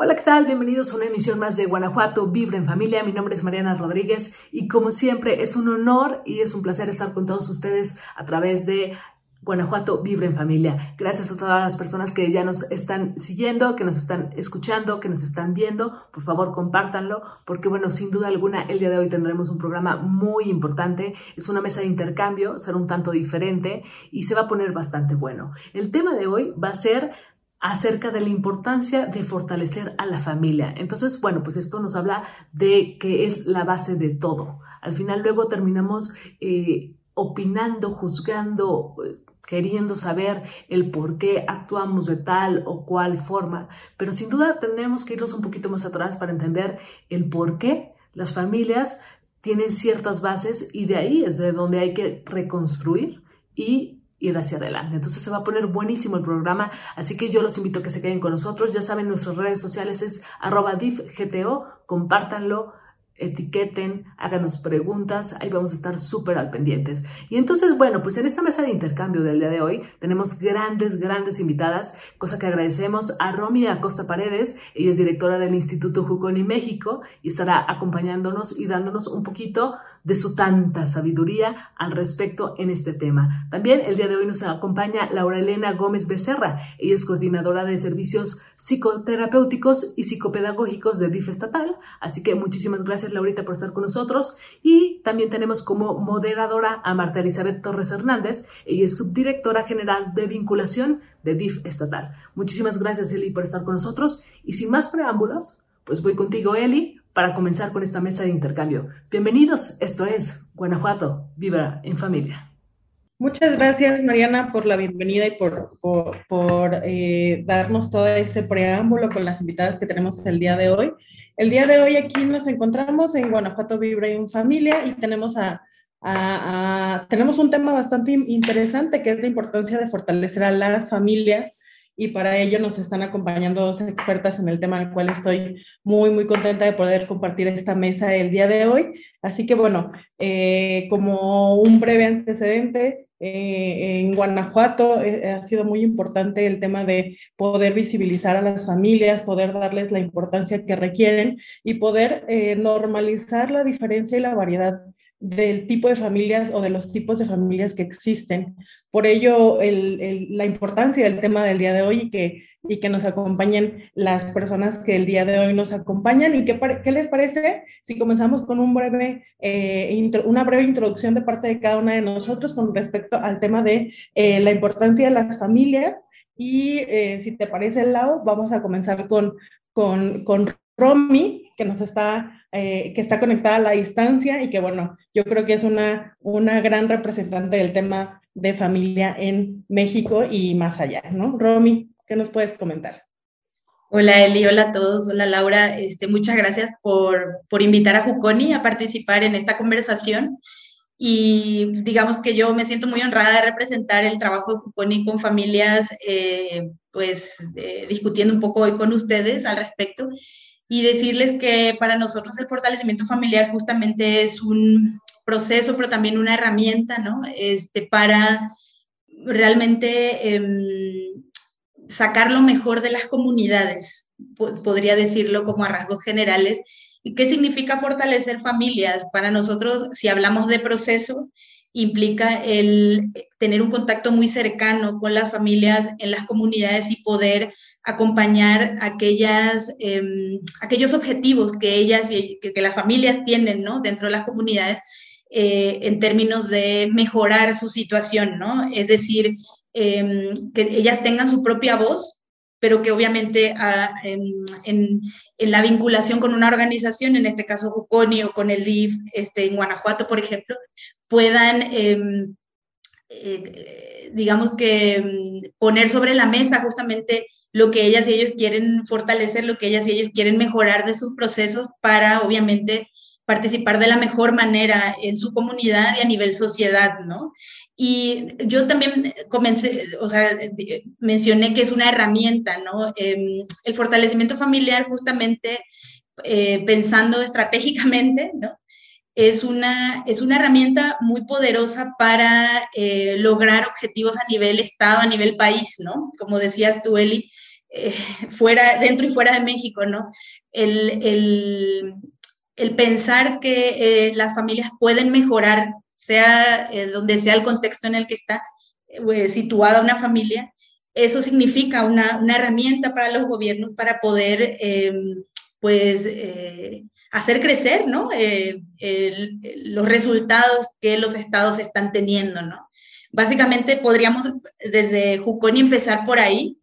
Hola, ¿qué tal? Bienvenidos a una emisión más de Guanajuato Vibra en Familia. Mi nombre es Mariana Rodríguez y como siempre es un honor y es un placer estar con todos ustedes a través de Guanajuato Vibra en Familia. Gracias a todas las personas que ya nos están siguiendo, que nos están escuchando, que nos están viendo. Por favor, compártanlo, porque bueno, sin duda alguna, el día de hoy tendremos un programa muy importante. Es una mesa de intercambio, será un tanto diferente y se va a poner bastante bueno. El tema de hoy va a ser acerca de la importancia de fortalecer a la familia. Entonces, bueno, pues esto nos habla de que es la base de todo. Al final luego terminamos eh, opinando, juzgando, queriendo saber el por qué actuamos de tal o cual forma, pero sin duda tenemos que irnos un poquito más atrás para entender el por qué las familias tienen ciertas bases y de ahí es de donde hay que reconstruir y ir hacia adelante. Entonces se va a poner buenísimo el programa, así que yo los invito a que se queden con nosotros. Ya saben, nuestras redes sociales es arroba diffgto, compártanlo, etiqueten, háganos preguntas, ahí vamos a estar súper al pendientes. Y entonces, bueno, pues en esta mesa de intercambio del día de hoy tenemos grandes, grandes invitadas, cosa que agradecemos a Romy Acosta Paredes, ella es directora del Instituto Juconi México y estará acompañándonos y dándonos un poquito de su tanta sabiduría al respecto en este tema. También el día de hoy nos acompaña Laura Elena Gómez Becerra. Ella es coordinadora de servicios psicoterapéuticos y psicopedagógicos de DIF estatal. Así que muchísimas gracias Laurita por estar con nosotros. Y también tenemos como moderadora a Marta Elizabeth Torres Hernández. Ella es subdirectora general de vinculación de DIF estatal. Muchísimas gracias Eli por estar con nosotros. Y sin más preámbulos, pues voy contigo Eli para comenzar con esta mesa de intercambio. Bienvenidos, esto es Guanajuato, Viva en Familia. Muchas gracias, Mariana, por la bienvenida y por, por, eh, darnos todo ese preámbulo con las invitadas que tenemos el día de hoy. El día de hoy aquí nos encontramos en Guanajuato Vibra en Familia y tenemos a, tenemos un tema bastante interesante que es la importancia de fortalecer a las familias y para ello nos están acompañando dos expertas en el tema al cual estoy muy, muy contenta de poder compartir esta mesa el día de hoy. Así que bueno, eh, como un breve antecedente, eh, en Guanajuato eh, ha sido muy importante el tema de poder visibilizar a las familias, poder darles la importancia que requieren y poder normalizar la diferencia y la variedad del tipo de familias o de los tipos de familias que existen. Por ello, la importancia del tema del día de hoy y que, y que nos acompañen las personas que el día de hoy nos acompañan. ¿Y qué, qué les parece si comenzamos con un breve, eh, una breve introducción de parte de cada una de nosotros con respecto al tema de eh, la importancia de las familias? Y eh, si te parece, Lau, vamos a comenzar con, con, con Romy, que nos está, que está conectada a la distancia y que, bueno, yo creo que es una, una gran representante del tema de familia en México y más allá, ¿no? Romy, ¿qué nos puedes comentar? Hola Eli, hola a todos, hola Laura, este, muchas gracias por, por invitar a Juconi a participar en esta conversación y digamos que yo me siento muy honrada de representar el trabajo de Juconi con familias, eh, pues eh, discutiendo un poco hoy con ustedes al respecto y decirles que para nosotros el fortalecimiento familiar justamente es un proceso, pero también una herramienta, ¿no? Este, para realmente em, sacar lo mejor de las comunidades, podría decirlo como a rasgos generales. ¿Y qué significa fortalecer familias? Para nosotros, si hablamos de proceso, implica el tener un contacto muy cercano con las familias en las comunidades y poder acompañar aquellas, em, aquellos objetivos que ellas y que, que, las familias tienen ¿no? dentro de las comunidades eh, en términos de mejorar su situación, ¿no? Es decir, em, que ellas tengan su propia voz, pero que obviamente ah, en, la vinculación con una organización, en este caso Juconi o con el DIF este, en Guanajuato, por ejemplo, puedan, em, eh, digamos que em, poner sobre la mesa justamente lo que ellas y ellos quieren fortalecer, lo que ellas y ellos quieren mejorar de sus procesos para, obviamente, participar de la mejor manera en su comunidad y a nivel sociedad, ¿no? Y yo también comencé, o sea, mencioné que es una herramienta, ¿no? Em, el fortalecimiento familiar justamente eh, pensando estratégicamente, ¿no? Es una, es una herramienta muy poderosa para eh, lograr objetivos a nivel Estado, a nivel país, ¿no? Como decías tú, Eli, eh, fuera, dentro y fuera de México, ¿no? El, el, el pensar que las familias pueden mejorar sea eh, donde sea el contexto en el que está eh, situada una familia, eso significa una, herramienta para los gobiernos para poder, em, pues, eh, hacer crecer, ¿no? los resultados que los estados están teniendo, ¿no? Básicamente podríamos desde Juconi empezar por ahí.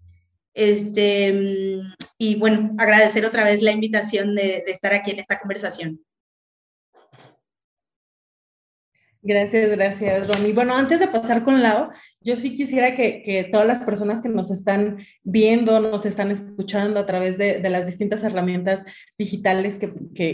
Este, y bueno, agradecer otra vez la invitación de, de estar aquí en esta conversación. Gracias, gracias, Ronnie. Bueno, antes de pasar con Lau, yo sí quisiera que, que, todas las personas que nos están viendo, nos están escuchando a través de, de las distintas herramientas digitales que,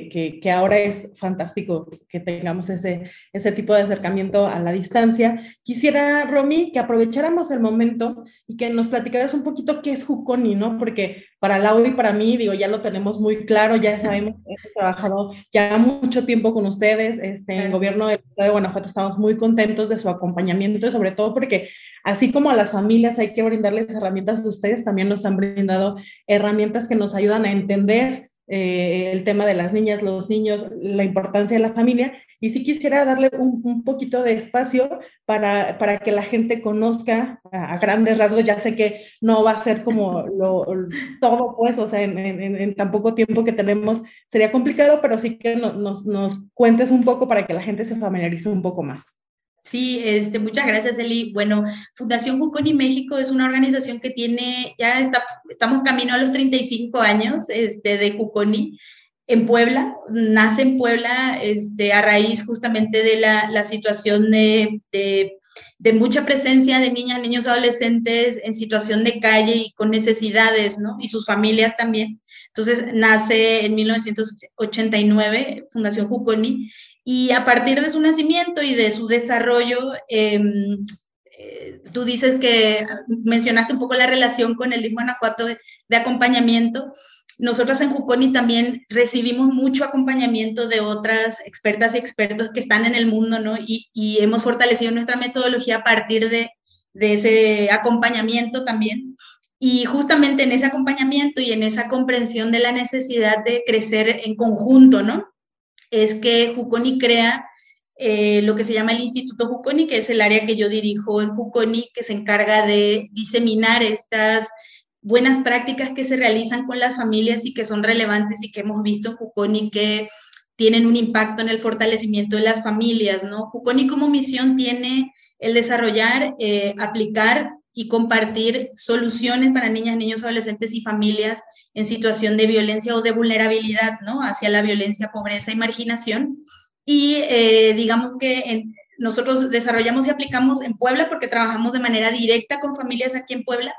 que, que, ahora es fantástico que tengamos ese, ese tipo de acercamiento a la distancia. Quisiera, Romy, que aprovecháramos el momento y que nos platicaras un poquito qué es Juconi, ¿no? Porque para Lau y para mí, digo, ya lo tenemos muy claro, ya sabemos que hemos trabajado ya mucho tiempo con ustedes, este, en el gobierno del Estado de Guanajuato estamos muy contentos de su acompañamiento y sobre todo porque Así como a las familias hay que brindarles herramientas, ustedes también nos han brindado herramientas que nos ayudan a entender eh, el tema de las niñas, los niños, la importancia de la familia. Y sí quisiera darle un, poquito de espacio para, para, que la gente conozca a, grandes rasgos. Ya sé que no va a ser como lo, todo, pues, o sea, en, tan poco tiempo que tenemos sería complicado, pero sí que nos, nos cuentes un poco para que la gente se familiarice un poco más. Sí, este, muchas gracias, Eli. Bueno, Fundación Juconi México es una organización que tiene, ya está, estamos camino a los 35 años este, de Juconi en Puebla, nace en Puebla este, a raíz justamente de la, la situación de, de, de, mucha presencia de niñas, niños, adolescentes en situación de calle y con necesidades, ¿no? Y sus familias también. Entonces nace en 1989 Fundación Juconi y a partir de su nacimiento y de su desarrollo, em, eh, tú dices que mencionaste un poco la relación con el DIF Guanajuato de, acompañamiento. Nosotras en Juconi también recibimos mucho acompañamiento de otras expertas y expertos que están en el mundo, ¿no? Y, y hemos fortalecido nuestra metodología a partir de, de ese acompañamiento también. Y justamente en ese acompañamiento y en esa comprensión de la necesidad de crecer en conjunto, ¿no? Es que Juconi crea eh, lo que se llama el Instituto Juconi, que es el área que yo dirijo en Juconi, que se encarga de diseminar estas buenas prácticas que se realizan con las familias y que son relevantes y que hemos visto en Juconi que tienen un impacto en el fortalecimiento de las familias, ¿no? Juconi como misión tiene el desarrollar, eh, aplicar y compartir soluciones para niñas, niños, adolescentes y familias en situación de violencia o de vulnerabilidad, ¿no? Hacia la violencia, pobreza y marginación. Y eh, digamos que nosotros desarrollamos y aplicamos en Puebla porque trabajamos de manera directa con familias aquí en Puebla,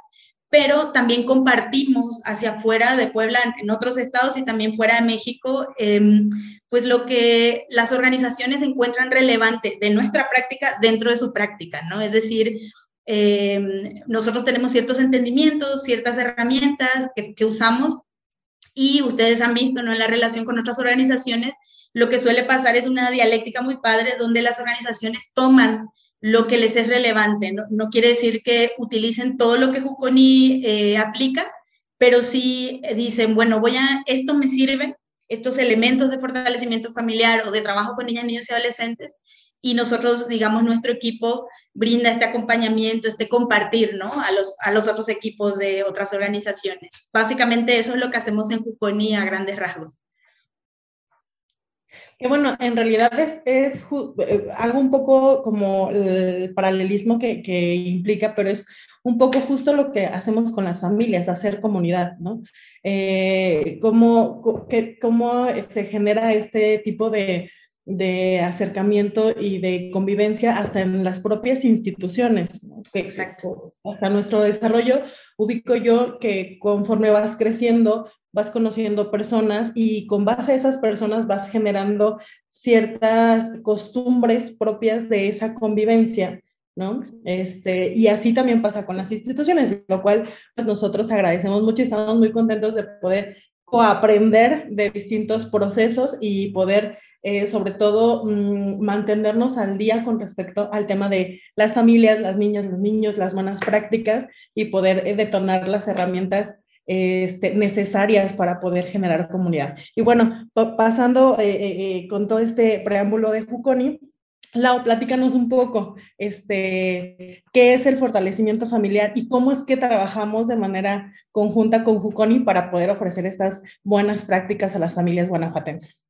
pero también compartimos hacia afuera de Puebla, en otros estados y también fuera de México, em, pues lo que las organizaciones encuentran relevante de nuestra práctica dentro de su práctica, ¿no? Es decir, Em, nosotros tenemos ciertos entendimientos, ciertas herramientas que, usamos y ustedes han visto ¿no? en la relación con nuestras organizaciones, lo que suele pasar es una dialéctica muy padre donde las organizaciones toman lo que les es relevante. No, quiere decir que utilicen todo lo que Juconi eh, aplica, pero sí dicen, bueno, voy a, esto me sirve, estos elementos de fortalecimiento familiar o de trabajo con niñas, niños y adolescentes, y nosotros, digamos, nuestro equipo brinda este acompañamiento, este compartir, ¿no? A los, a los otros equipos de otras organizaciones. Básicamente eso es lo que hacemos en Juconi a grandes rasgos. Que bueno, en realidad es, es eh, algo un poco como el paralelismo que, que, implica, pero es un poco justo lo que hacemos con las familias, hacer comunidad, ¿no? Eh, cómo, que, cómo se genera este tipo de, de acercamiento y de convivencia hasta en las propias instituciones. Exacto. Hasta nuestro desarrollo, ubico yo que conforme vas creciendo, vas conociendo personas y con base a esas personas vas generando ciertas costumbres propias de esa convivencia. ¿No? Este, y así también pasa con las instituciones, lo cual pues nosotros agradecemos mucho y estamos muy contentos de poder coaprender de distintos procesos y poder eh, sobre todo mm, mantenernos al día con respecto al tema de las familias, las niñas, los niños, las buenas prácticas y poder eh, detonar las herramientas este, necesarias para poder generar comunidad. Y bueno, pasando eh, con todo este preámbulo de Juconi, Lau, platícanos un poco, este, qué es el fortalecimiento familiar y cómo es que trabajamos de manera conjunta con Juconi para poder ofrecer estas buenas prácticas a las familias guanajuatenses.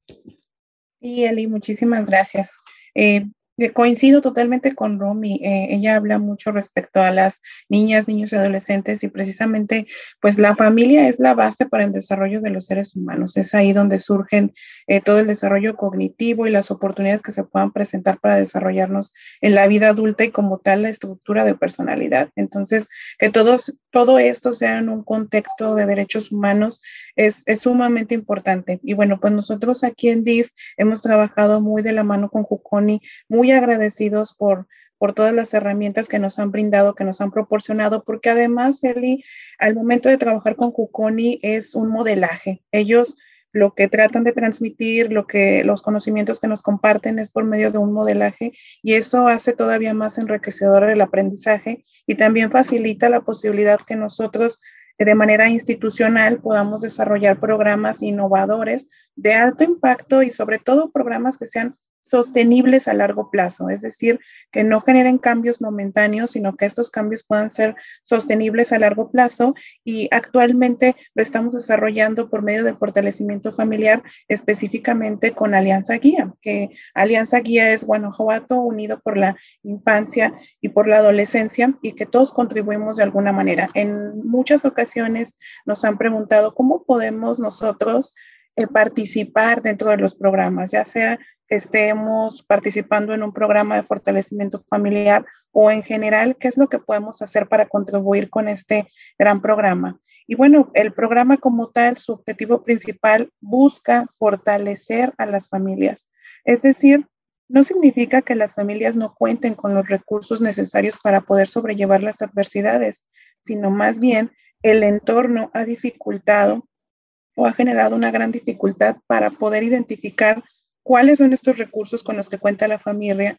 Sí, Eli, muchísimas gracias. Eh, coincido totalmente con Romy. Eh, ella habla mucho respecto a las niñas, niños y adolescentes y precisamente pues la familia es la base para el desarrollo de los seres humanos. Es ahí donde surgen eh, todo el desarrollo cognitivo y las oportunidades que se puedan presentar para desarrollarnos en la vida adulta y como tal la estructura de personalidad. Entonces, que todos, todo esto sea en un contexto de derechos humanos es, es sumamente importante. Y bueno, pues nosotros aquí en DIF hemos trabajado muy de la mano con Juconi, muy agradecidos por, por todas las herramientas que nos han brindado, que nos han proporcionado, porque además, Eli, al momento de trabajar con Cuconi es un modelaje. Ellos lo que tratan de transmitir, lo que los conocimientos que nos comparten es por medio de un modelaje y eso hace todavía más enriquecedor el aprendizaje y también facilita la posibilidad que nosotros de manera institucional podamos desarrollar programas innovadores de alto impacto y sobre todo programas que sean sostenibles a largo plazo, es decir, que no generen cambios momentáneos, sino que estos cambios puedan ser sostenibles a largo plazo y actualmente lo estamos desarrollando por medio de fortalecimiento familiar específicamente con Alianza Guía, que Alianza Guía es Guanajuato unido por la infancia y por la adolescencia y que todos contribuimos de alguna manera. En muchas ocasiones nos han preguntado cómo podemos nosotros eh, participar dentro de los programas, ya sea estemos participando en un programa de fortalecimiento familiar o en general, qué es lo que podemos hacer para contribuir con este gran programa. Y bueno, el programa como tal, su objetivo principal busca fortalecer a las familias. Es decir, no significa que las familias no cuenten con los recursos necesarios para poder sobrellevar las adversidades, sino más bien el entorno ha dificultado o ha generado una gran dificultad para poder identificar cuáles son estos recursos con los que cuenta la familia,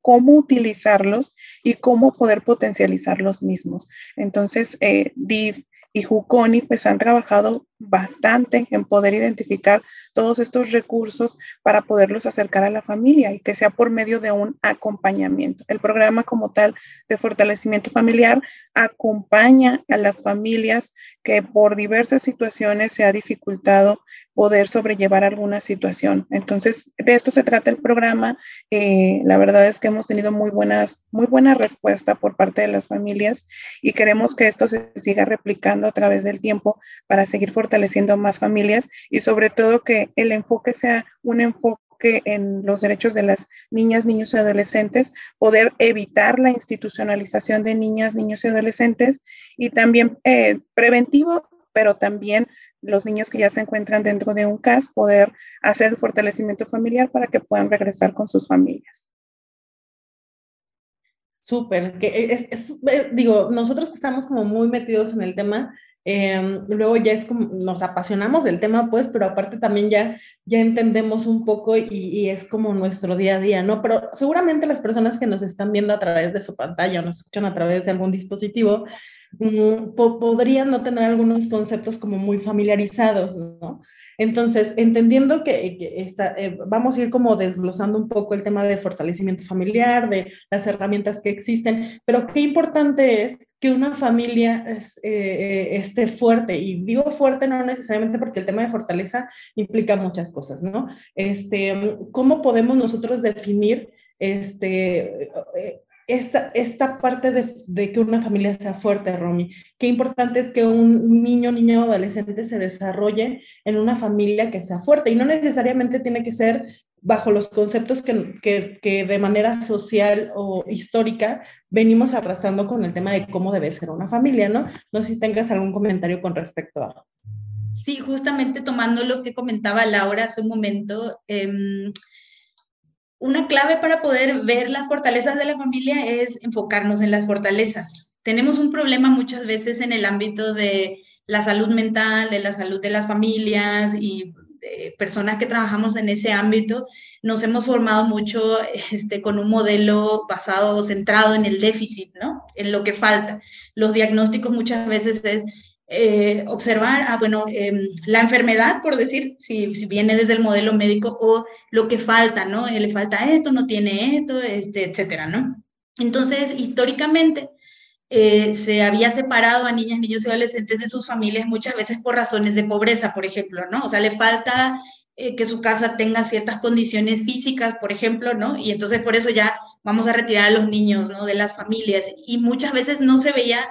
cómo utilizarlos y cómo poder potencializar los mismos. Entonces, eh, DIF y Juconi pues han trabajado bastante en poder identificar todos estos recursos para poderlos acercar a la familia y que sea por medio de un acompañamiento. El programa como tal de fortalecimiento familiar acompaña a las familias que por diversas situaciones se ha dificultado poder sobrellevar alguna situación. Entonces, de esto se trata el programa. Eh, la verdad es que hemos tenido muy buenas, muy buena respuesta por parte de las familias y queremos que esto se siga replicando a través del tiempo para seguir fortaleciendo más familias y sobre todo que el enfoque sea un enfoque en los derechos de las niñas, niños y adolescentes, poder evitar la institucionalización de niñas, niños y adolescentes y también eh, preventivo, pero también los niños que ya se encuentran dentro de un CAS, poder hacer el fortalecimiento familiar para que puedan regresar con sus familias. Súper, que es, eh, digo, nosotros que estamos como muy metidos en el tema, Em, luego ya es como, nos apasionamos del tema, pues, pero aparte también ya, ya entendemos un poco y, es como nuestro día a día, ¿no? Pero seguramente las personas que nos están viendo a través de su pantalla o nos escuchan a través de algún dispositivo, mm, podrían no tener algunos conceptos como muy familiarizados, ¿no? Entonces, entendiendo que, eh, vamos a ir como desglosando un poco el tema de fortalecimiento familiar, de las herramientas que existen, pero qué importante es que una familia eh, eh, esté fuerte. Y digo fuerte no necesariamente porque el tema de fortaleza implica muchas cosas, ¿no? Este, ¿Cómo podemos nosotros definir este, esta, esta parte de, que una familia sea fuerte, Romy. Qué importante es que un niño, niño o adolescente se desarrolle en una familia que sea fuerte y no necesariamente tiene que ser bajo los conceptos que, que, que, de manera social o histórica venimos arrastrando con el tema de cómo debe ser una familia, ¿no? No sé si tengas algún comentario con respecto a... Sí, justamente tomando lo que comentaba Laura hace un momento, eh, una clave para poder ver las fortalezas de la familia es enfocarnos en las fortalezas. Tenemos un problema muchas veces en el ámbito de la salud mental, de la salud de las familias y personas que trabajamos en ese ámbito, nos hemos formado mucho este, con un modelo basado o centrado en el déficit, ¿no? En lo que falta. Los diagnósticos muchas veces es eh, observar, ah, bueno, em, la enfermedad, por decir, si, si, viene desde el modelo médico, o lo que falta, ¿no? Eh, le falta esto, no tiene esto, este, etcétera, ¿no? Entonces, históricamente, eh, se había separado a niñas, niños y adolescentes de sus familias muchas veces por razones de pobreza, por ejemplo, ¿no? O sea, le falta que su casa tenga ciertas condiciones físicas, por ejemplo, ¿no? Y entonces por eso ya vamos a retirar a los niños, ¿no? De las familias. Y muchas veces no se veía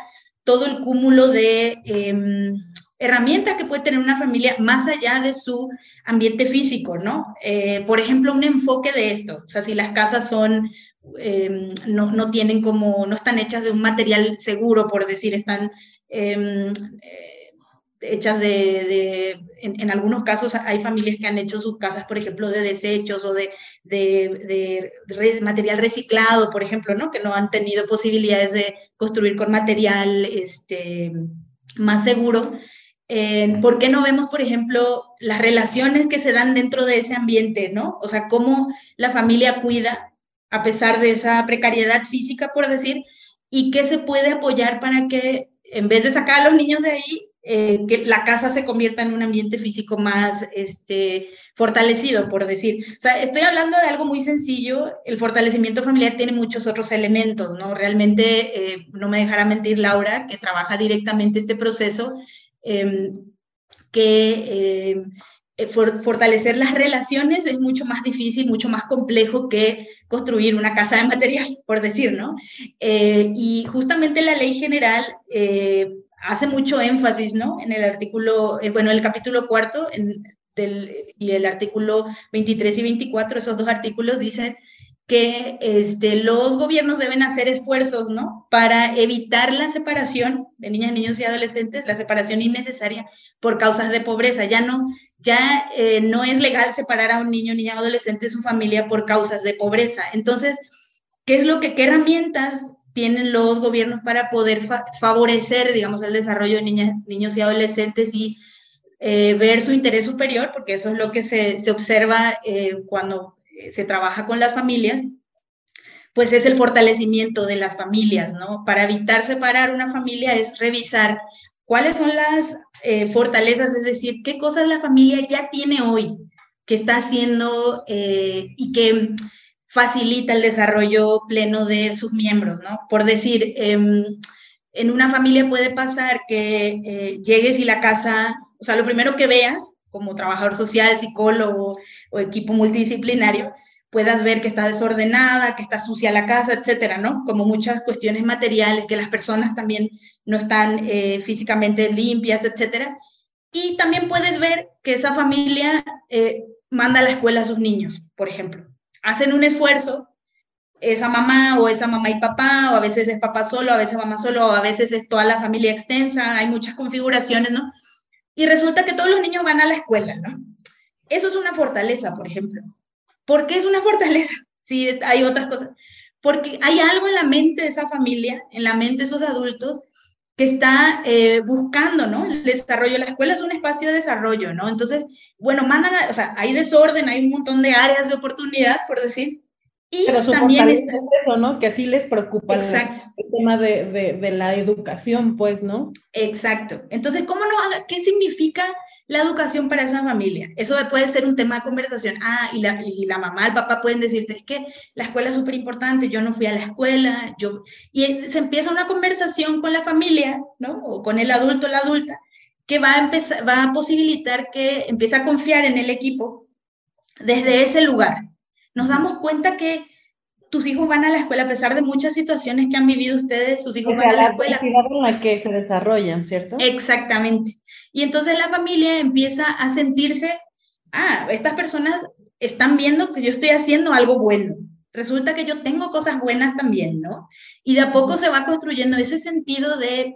todo el cúmulo de em, herramientas que puede tener una familia más allá de su ambiente físico, ¿no? Eh, por ejemplo, un enfoque de esto, o sea, si las casas son, em, no, no, tienen como, no están hechas de un material seguro, por decir, están... Hechas de, en, algunos casos hay familias que han hecho sus casas, por ejemplo, de desechos o de, de, material reciclado, por ejemplo, ¿no? Que no han tenido posibilidades de construir con material este, más seguro. Eh, ¿Por qué no vemos, por ejemplo, las relaciones que se dan dentro de ese ambiente, ¿no? O sea, cómo la familia cuida a pesar de esa precariedad física, por decir, y qué se puede apoyar para que en vez de sacar a los niños de ahí, eh, que la casa se convierta en un ambiente físico más este, fortalecido, por decir. O sea, estoy hablando de algo muy sencillo. El fortalecimiento familiar tiene muchos otros elementos, ¿no? Realmente, eh, no me dejará mentir Laura, que trabaja directamente este proceso, em, que em, eh, fortalecer las relaciones es mucho más difícil, mucho más complejo que construir una casa de material, por decir, ¿no? y justamente la ley general hace mucho énfasis, ¿no? En el artículo, eh, bueno, el capítulo cuarto del, y el artículo 23 y 24, esos dos artículos dicen que este, los gobiernos deben hacer esfuerzos, ¿no? Para evitar la separación de niñas, niños y adolescentes, la separación innecesaria por causas de pobreza. Ya no, ya eh, no es legal separar a un niño, niña, adolescente de su familia por causas de pobreza. Entonces, ¿qué es lo que, qué herramientas tienen los gobiernos para poder favorecer, digamos, el desarrollo de niñas, niños y adolescentes y eh, ver su interés superior, porque eso es lo que se, se observa eh, cuando eh, se trabaja con las familias, pues es el fortalecimiento de las familias, ¿no? Para evitar separar una familia es revisar cuáles son las fortalezas, es decir, qué cosas la familia ya tiene hoy, que está haciendo y que facilita el desarrollo pleno de sus miembros, ¿no? Por decir, em, en una familia puede pasar que eh, llegues y la casa, o sea, lo primero que veas como trabajador social, psicólogo o equipo multidisciplinario, puedas ver que está desordenada, que está sucia la casa, etcétera, ¿no? Como muchas cuestiones materiales, que las personas también no están eh, físicamente limpias, etcétera. Y también puedes ver que esa familia eh, manda a la escuela a sus niños, por ejemplo hacen un esfuerzo, esa mamá o esa mamá y papá, o a veces es papá solo, a veces mamá solo, o a veces es toda la familia extensa, hay muchas configuraciones, ¿no? Y resulta que todos los niños van a la escuela, ¿no? Eso es una fortaleza, por ejemplo. ¿Por qué es una fortaleza? Si hay otras cosas. Porque hay algo en la mente de esa familia, en la mente de esos adultos, que está eh, buscando, ¿no? El desarrollo. La escuela es un espacio de desarrollo, ¿no? Entonces, bueno, mandan, o sea, hay desorden, hay un montón de áreas de oportunidad, por decir. Y Pero también es eso, ¿no? Que así les preocupa Exacto. el tema de, de, de, la educación, pues, ¿no? Exacto. Entonces, ¿cómo no? ¿Qué significa la educación para esa familia. Eso puede ser un tema de conversación. Ah, y la, y la mamá, el papá pueden decirte, es que la escuela es súper importante, yo no fui a la escuela, yo... Y se empieza una conversación con la familia, ¿no? O con el adulto la adulta, que va a, empezar, va a posibilitar que empiece a confiar en el equipo desde ese lugar. Nos damos cuenta que tus hijos van a la escuela, a pesar de muchas situaciones que han vivido ustedes, sus hijos van a la, escuela. en la que se desarrollan, ¿cierto? Exactamente. Y entonces la familia empieza a sentirse ah, estas personas están viendo que yo estoy haciendo algo bueno. Resulta que yo tengo cosas buenas también, ¿no? Y de a poco se va construyendo ese sentido de,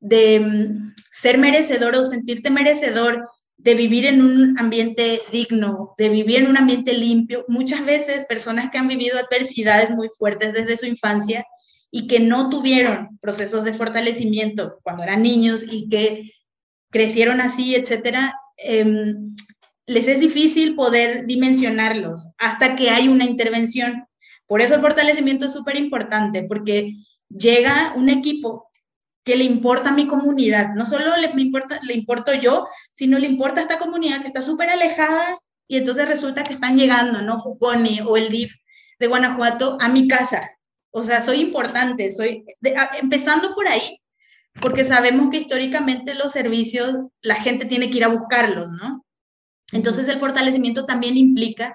de mm, ser merecedor o sentirte merecedor de vivir en un ambiente digno, de vivir en un ambiente limpio. Muchas veces personas que han vivido adversidades muy fuertes desde su infancia y que no tuvieron procesos de fortalecimiento cuando eran niños y que crecieron así, etcétera, em, les es difícil poder dimensionarlos hasta que hay una intervención. Por eso el fortalecimiento es súper importante, porque llega un equipo que le importa a mi comunidad. No solo le, importa, le importo yo, sino le importa a esta comunidad que está súper alejada y entonces resulta que están llegando, ¿no? Juconi o el DIF de Guanajuato a mi casa. O sea, soy importante, soy, empezando por ahí, porque sabemos que históricamente los servicios, la gente tiene que ir a buscarlos, ¿no? Entonces el fortalecimiento también implica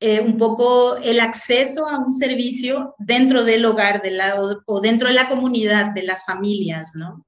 eh, un poco el acceso a un servicio dentro del hogar de la, o, dentro de la comunidad de las familias, ¿no?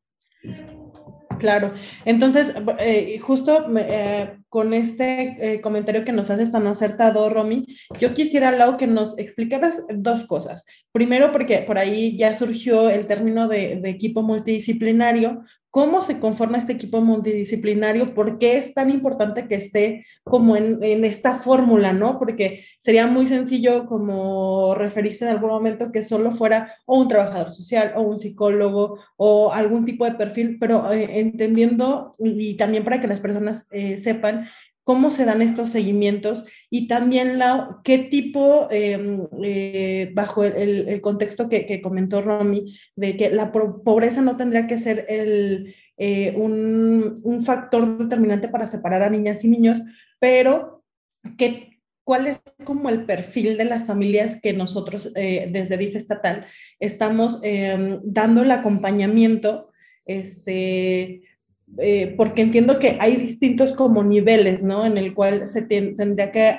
Claro, entonces eh, justo eh, con este comentario que nos haces tan acertado, Romy, yo quisiera, Lau, que nos explicaras dos cosas. Primero, porque por ahí ya surgió el término de, de equipo multidisciplinario, cómo se conforma este equipo multidisciplinario, por qué es tan importante que esté como en, esta fórmula, ¿no? Porque sería muy sencillo como referirse en algún momento que solo fuera o un trabajador social o un psicólogo o algún tipo de perfil, pero eh, entendiendo y, también para que las personas eh, sepan cómo se dan estos seguimientos y también la, qué tipo, em, eh, bajo el, contexto que, comentó Romy, de que la pobreza no tendría que ser el, eh, un, un, factor determinante para separar a niñas y niños, pero que, cuál es como el perfil de las familias que nosotros eh, desde DIF estatal estamos em, dando el acompañamiento este, eh, porque entiendo que hay distintos como niveles, ¿no? En el cual se tendría que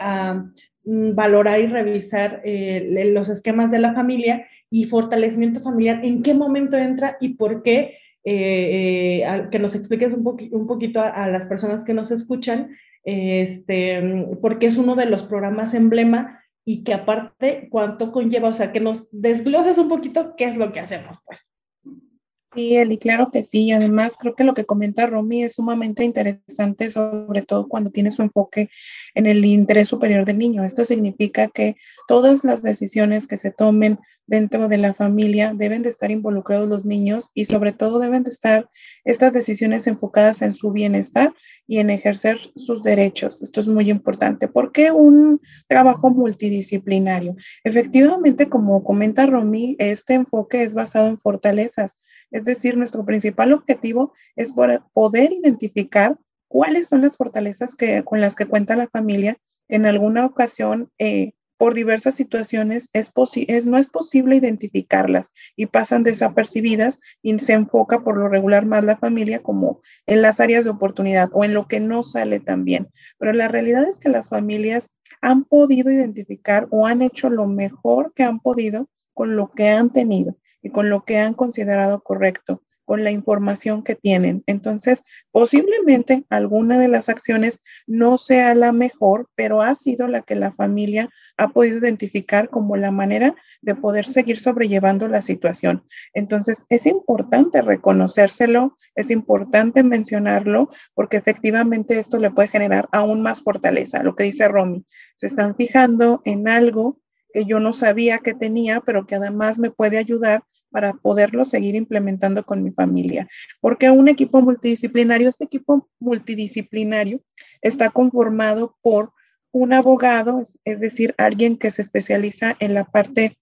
mm, valorar y revisar eh, los esquemas de la familia y fortalecimiento familiar, en qué momento entra y por qué, eh, que nos expliques un, un poquito a, las personas que nos escuchan, este, porque es uno de los programas emblema y que aparte cuánto conlleva, o sea, que nos desgloses un poquito qué es lo que hacemos, pues. Sí, Eli, claro que sí. Además, creo que lo que comenta Romy es sumamente interesante, sobre todo cuando tiene su enfoque en el interés superior del niño. Esto significa que todas las decisiones que se tomen dentro de la familia deben de estar involucrados los niños y sobre todo deben de estar estas decisiones enfocadas en su bienestar y en ejercer sus derechos. Esto es muy importante. ¿Por qué un trabajo multidisciplinario? Efectivamente, como comenta Romy, este enfoque es basado en fortalezas es decir, nuestro principal objetivo es poder identificar cuáles son las fortalezas que, con las que cuenta la familia. En alguna ocasión, eh, por diversas situaciones, es, es no es posible identificarlas y pasan desapercibidas y se enfoca por lo regular más la familia como en las áreas de oportunidad o en lo que no sale tan bien. Pero la realidad es que las familias han podido identificar o han hecho lo mejor que han podido con lo que han tenido y con lo que han considerado correcto, con la información que tienen. Entonces, posiblemente alguna de las acciones no sea la mejor, pero ha sido la que la familia ha podido identificar como la manera de poder seguir sobrellevando la situación. Entonces, es importante reconocérselo, es importante mencionarlo, porque efectivamente esto le puede generar aún más fortaleza. Lo que dice Romy, se están fijando en algo que yo no sabía que tenía, pero que además me puede ayudar para poderlo seguir implementando con mi familia. Porque un equipo multidisciplinario, este equipo multidisciplinario está conformado por un abogado, es, decir, alguien que se especializa en la parte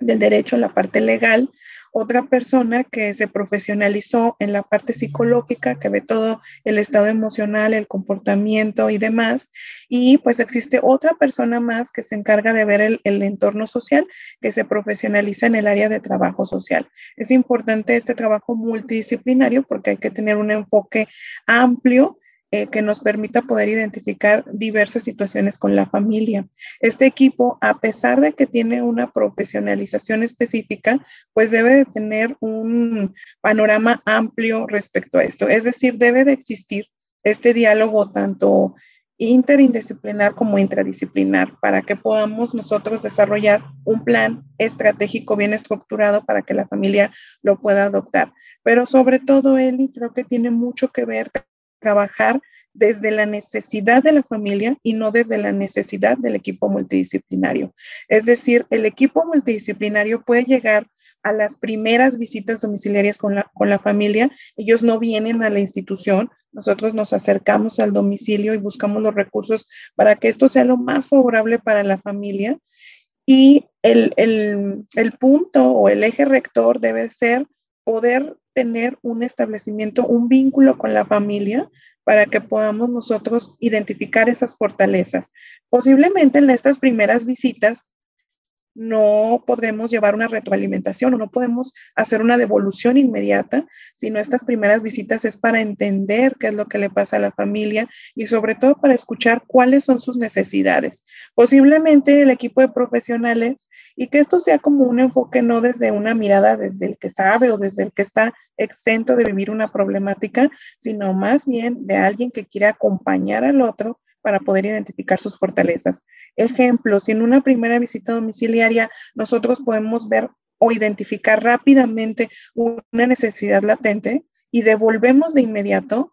del derecho, en la parte legal, otra persona que se profesionalizó en la parte psicológica, que ve todo el estado emocional, el comportamiento y demás. Y pues existe otra persona más que se encarga de ver el, el entorno social, que se profesionaliza en el área de trabajo social. Es importante este trabajo multidisciplinario porque hay que tener un enfoque amplio eh, que nos permita poder identificar diversas situaciones con la familia. Este equipo, a pesar de que tiene una profesionalización específica, pues debe de tener un panorama amplio respecto a esto. Es decir, debe de existir este diálogo tanto interindisciplinar como intradisciplinar, para que podamos nosotros desarrollar un plan estratégico bien estructurado para que la familia lo pueda adoptar. Pero sobre todo, Eli, creo que tiene mucho que ver trabajar desde la necesidad de la familia y no desde la necesidad del equipo multidisciplinario. Es decir, el equipo multidisciplinario puede llegar a las primeras visitas domiciliarias con la, con la familia. Ellos no vienen a la institución, nosotros nos acercamos al domicilio y buscamos los recursos para que esto sea lo más favorable para la familia. Y el, el, el punto o el eje rector debe ser poder tener un establecimiento, un vínculo con la familia para que podamos nosotros identificar esas fortalezas. Posiblemente en estas primeras visitas no podremos llevar una retroalimentación o no podemos hacer una devolución inmediata, sino estas primeras visitas es para entender qué es lo que le pasa a la familia y sobre todo para escuchar cuáles son sus necesidades. Posiblemente el equipo de profesionales y que esto sea como un enfoque no desde una mirada desde el que sabe o desde el que está exento de vivir una problemática, sino más bien de alguien que quiere acompañar al otro para poder identificar sus fortalezas. Ejemplo, si en una primera visita domiciliaria nosotros podemos ver o identificar rápidamente una necesidad latente y devolvemos de inmediato,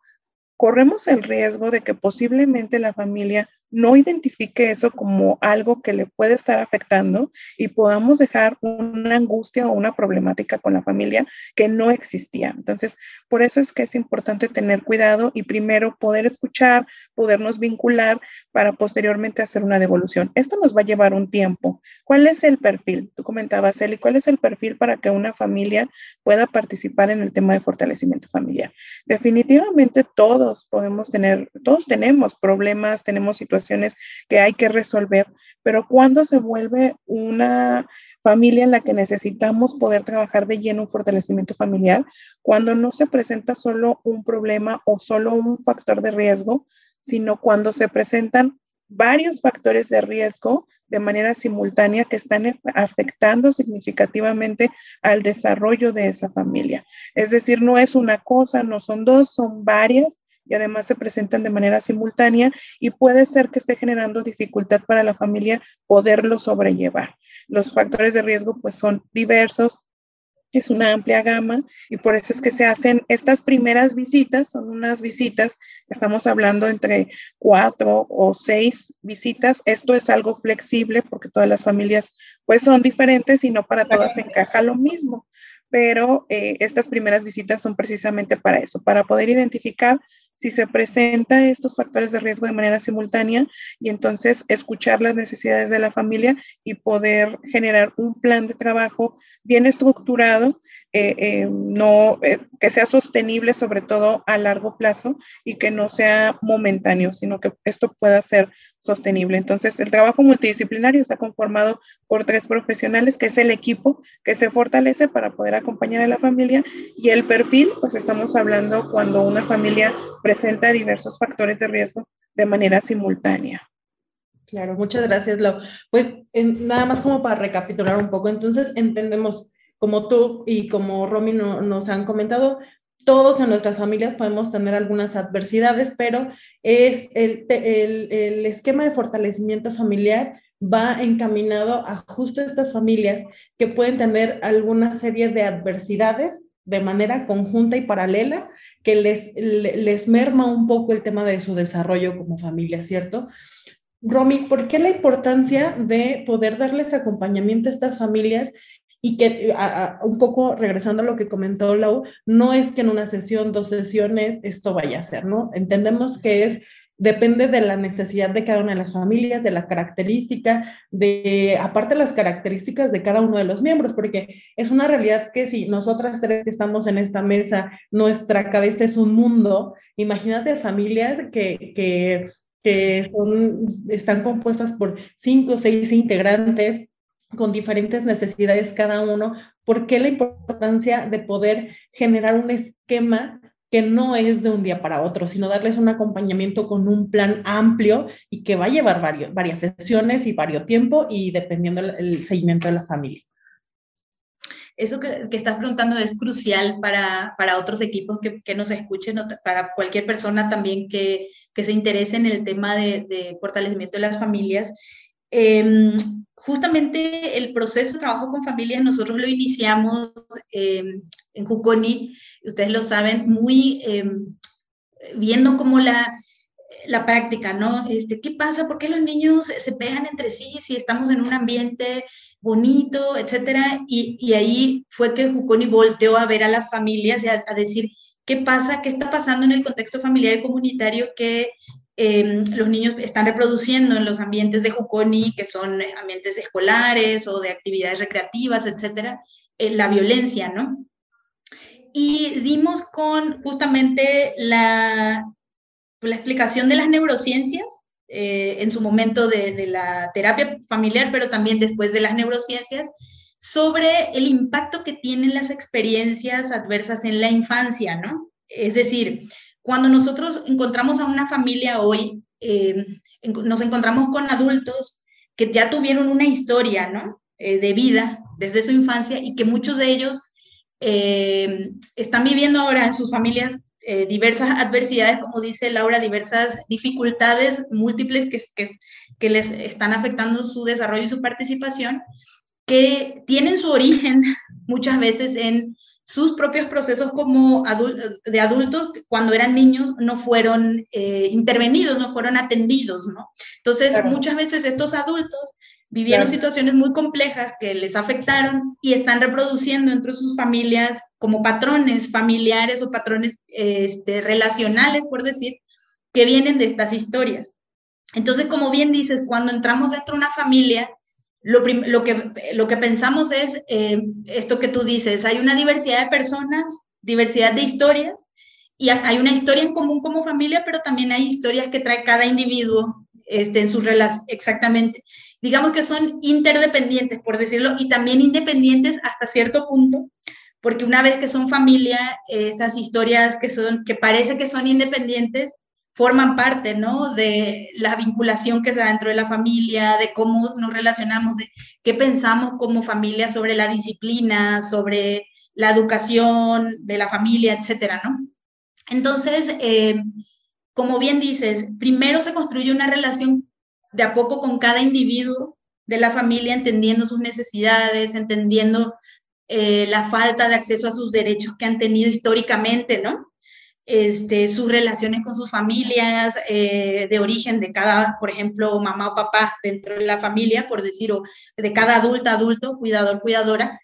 corremos el riesgo de que posiblemente la familia no identifique eso como algo que le puede estar afectando y podamos dejar una angustia o una problemática con la familia que no existía. Entonces, por eso es que es importante tener cuidado y primero poder escuchar, podernos vincular para posteriormente hacer una devolución. Esto nos va a llevar un tiempo. ¿Cuál es el perfil? Tú comentabas, Eli, ¿cuál es el perfil para que una familia pueda participar en el tema de fortalecimiento familiar? Definitivamente todos podemos tener, todos tenemos problemas, tenemos situaciones que hay que resolver, pero cuando se vuelve una familia en la que necesitamos poder trabajar de lleno un fortalecimiento familiar, cuando no se presenta solo un problema o solo un factor de riesgo, sino cuando se presentan varios factores de riesgo de manera simultánea que están afectando significativamente al desarrollo de esa familia. Es decir, no es una cosa, no son dos, son varias y además se presentan de manera simultánea y puede ser que esté generando dificultad para la familia poderlo sobrellevar. Los factores de riesgo pues son diversos, es una amplia gama y por eso es que se hacen estas primeras visitas, son unas visitas, estamos hablando entre cuatro o seis visitas. Esto es algo flexible porque todas las familias pues son diferentes y no para todas encaja lo mismo pero eh, estas primeras visitas son precisamente para eso, para poder identificar si se presentan estos factores de riesgo de manera simultánea y entonces escuchar las necesidades de la familia y poder generar un plan de trabajo bien estructurado eh, eh, no, eh, que sea sostenible sobre todo a largo plazo y que no sea momentáneo, sino que esto pueda ser sostenible. Entonces, el trabajo multidisciplinario está conformado por tres profesionales, que es el equipo que se fortalece para poder acompañar a la familia y el perfil, pues estamos hablando cuando una familia presenta diversos factores de riesgo de manera simultánea. Claro, muchas gracias, Lau. Pues nada más como para recapitular un poco, entonces entendemos como tú y como Romy nos han comentado, todos en nuestras familias podemos tener algunas adversidades, pero es el, el, esquema de fortalecimiento familiar va encaminado a justo estas familias que pueden tener alguna serie de adversidades de manera conjunta y paralela que les, les merma un poco el tema de su desarrollo como familia, ¿cierto? Romy, ¿por qué la importancia de poder darles acompañamiento a estas familias y que eh, un poco regresando a lo que comentó Lau, no es que en una sesión, dos sesiones esto vaya a ser, ¿no? Entendemos que es depende de la necesidad de cada una de las familias, de la característica, de aparte las características de cada uno de los miembros, porque es una realidad que si nosotras tres que estamos en esta mesa, nuestra cabeza es un mundo, imagínate familias que, que, que son, están compuestas por cinco o seis integrantes con diferentes necesidades cada uno, ¿por qué la importancia de poder generar un esquema que no es de un día para otro, sino darles un acompañamiento con un plan amplio y que va a llevar varias sesiones y varios tiempo y dependiendo del seguimiento de la familia? eso que, estás preguntando es crucial para, para otros equipos que, que, nos escuchen, para cualquier persona también que, que se interese en el tema de fortalecimiento de las familias. Em, justamente el proceso de trabajo con familias nosotros lo iniciamos em, en Juconi, ustedes lo saben, muy em, viendo como la, la práctica, ¿no? Este, ¿Qué pasa? ¿Por qué los niños se pegan entre sí si estamos en un ambiente bonito, etcétera? Y, y ahí fue que Juconi volteó a ver a las familias y a, decir, ¿qué pasa? ¿Qué está pasando en el contexto familiar y comunitario que em, los niños están reproduciendo en los ambientes de Juconi, que son ambientes escolares o de actividades recreativas, etcétera? Eh, la violencia, ¿no? Y dimos con justamente la, la explicación de las neurociencias, eh, en su momento de, la terapia familiar, pero también después de las neurociencias, sobre el impacto que tienen las experiencias adversas en la infancia, ¿no? Es decir, cuando nosotros encontramos a una familia hoy, eh, nos encontramos con adultos que ya tuvieron una historia, ¿no? Eh, de vida desde su infancia y que muchos de ellos están viviendo ahora en sus familias eh, diversas adversidades, como dice Laura, diversas dificultades múltiples que, que, que, les están afectando su desarrollo y su participación, que tienen su origen muchas veces en sus propios procesos como de adultos cuando eran niños no fueron eh, intervenidos, no fueron atendidos, ¿no? Entonces, muchas veces estos adultos vivieron situaciones muy complejas que les afectaron y están reproduciendo entre sus familias como patrones familiares o patrones este, relacionales, por decir, que vienen de estas historias. Entonces, como bien dices, cuando entramos dentro de una familia, lo, que, lo que pensamos es eh, esto que tú dices, hay una diversidad de personas, diversidad de historias, y hay una historia en común como familia, pero también hay historias que trae cada individuo este, en sus relaciones, exactamente. Digamos que son interdependientes, por decirlo, y también independientes hasta cierto punto, porque una vez que son familia, esas historias que, son, que parece que son independientes, forman parte, ¿no? De la vinculación que se da dentro de la familia, de cómo nos relacionamos, de qué pensamos como familia sobre la disciplina, sobre la educación de la familia, etcétera, ¿no? Entonces, eh, como bien dices, primero se construye una relación de a poco con cada individuo de la familia, entendiendo sus necesidades, entendiendo eh, la falta de acceso a sus derechos que han tenido históricamente, ¿no? Este, sus relaciones con sus familias eh, de origen de cada, por ejemplo, mamá o papá dentro de la familia, por decir, o de cada adulta, adulto, cuidador, cuidadora.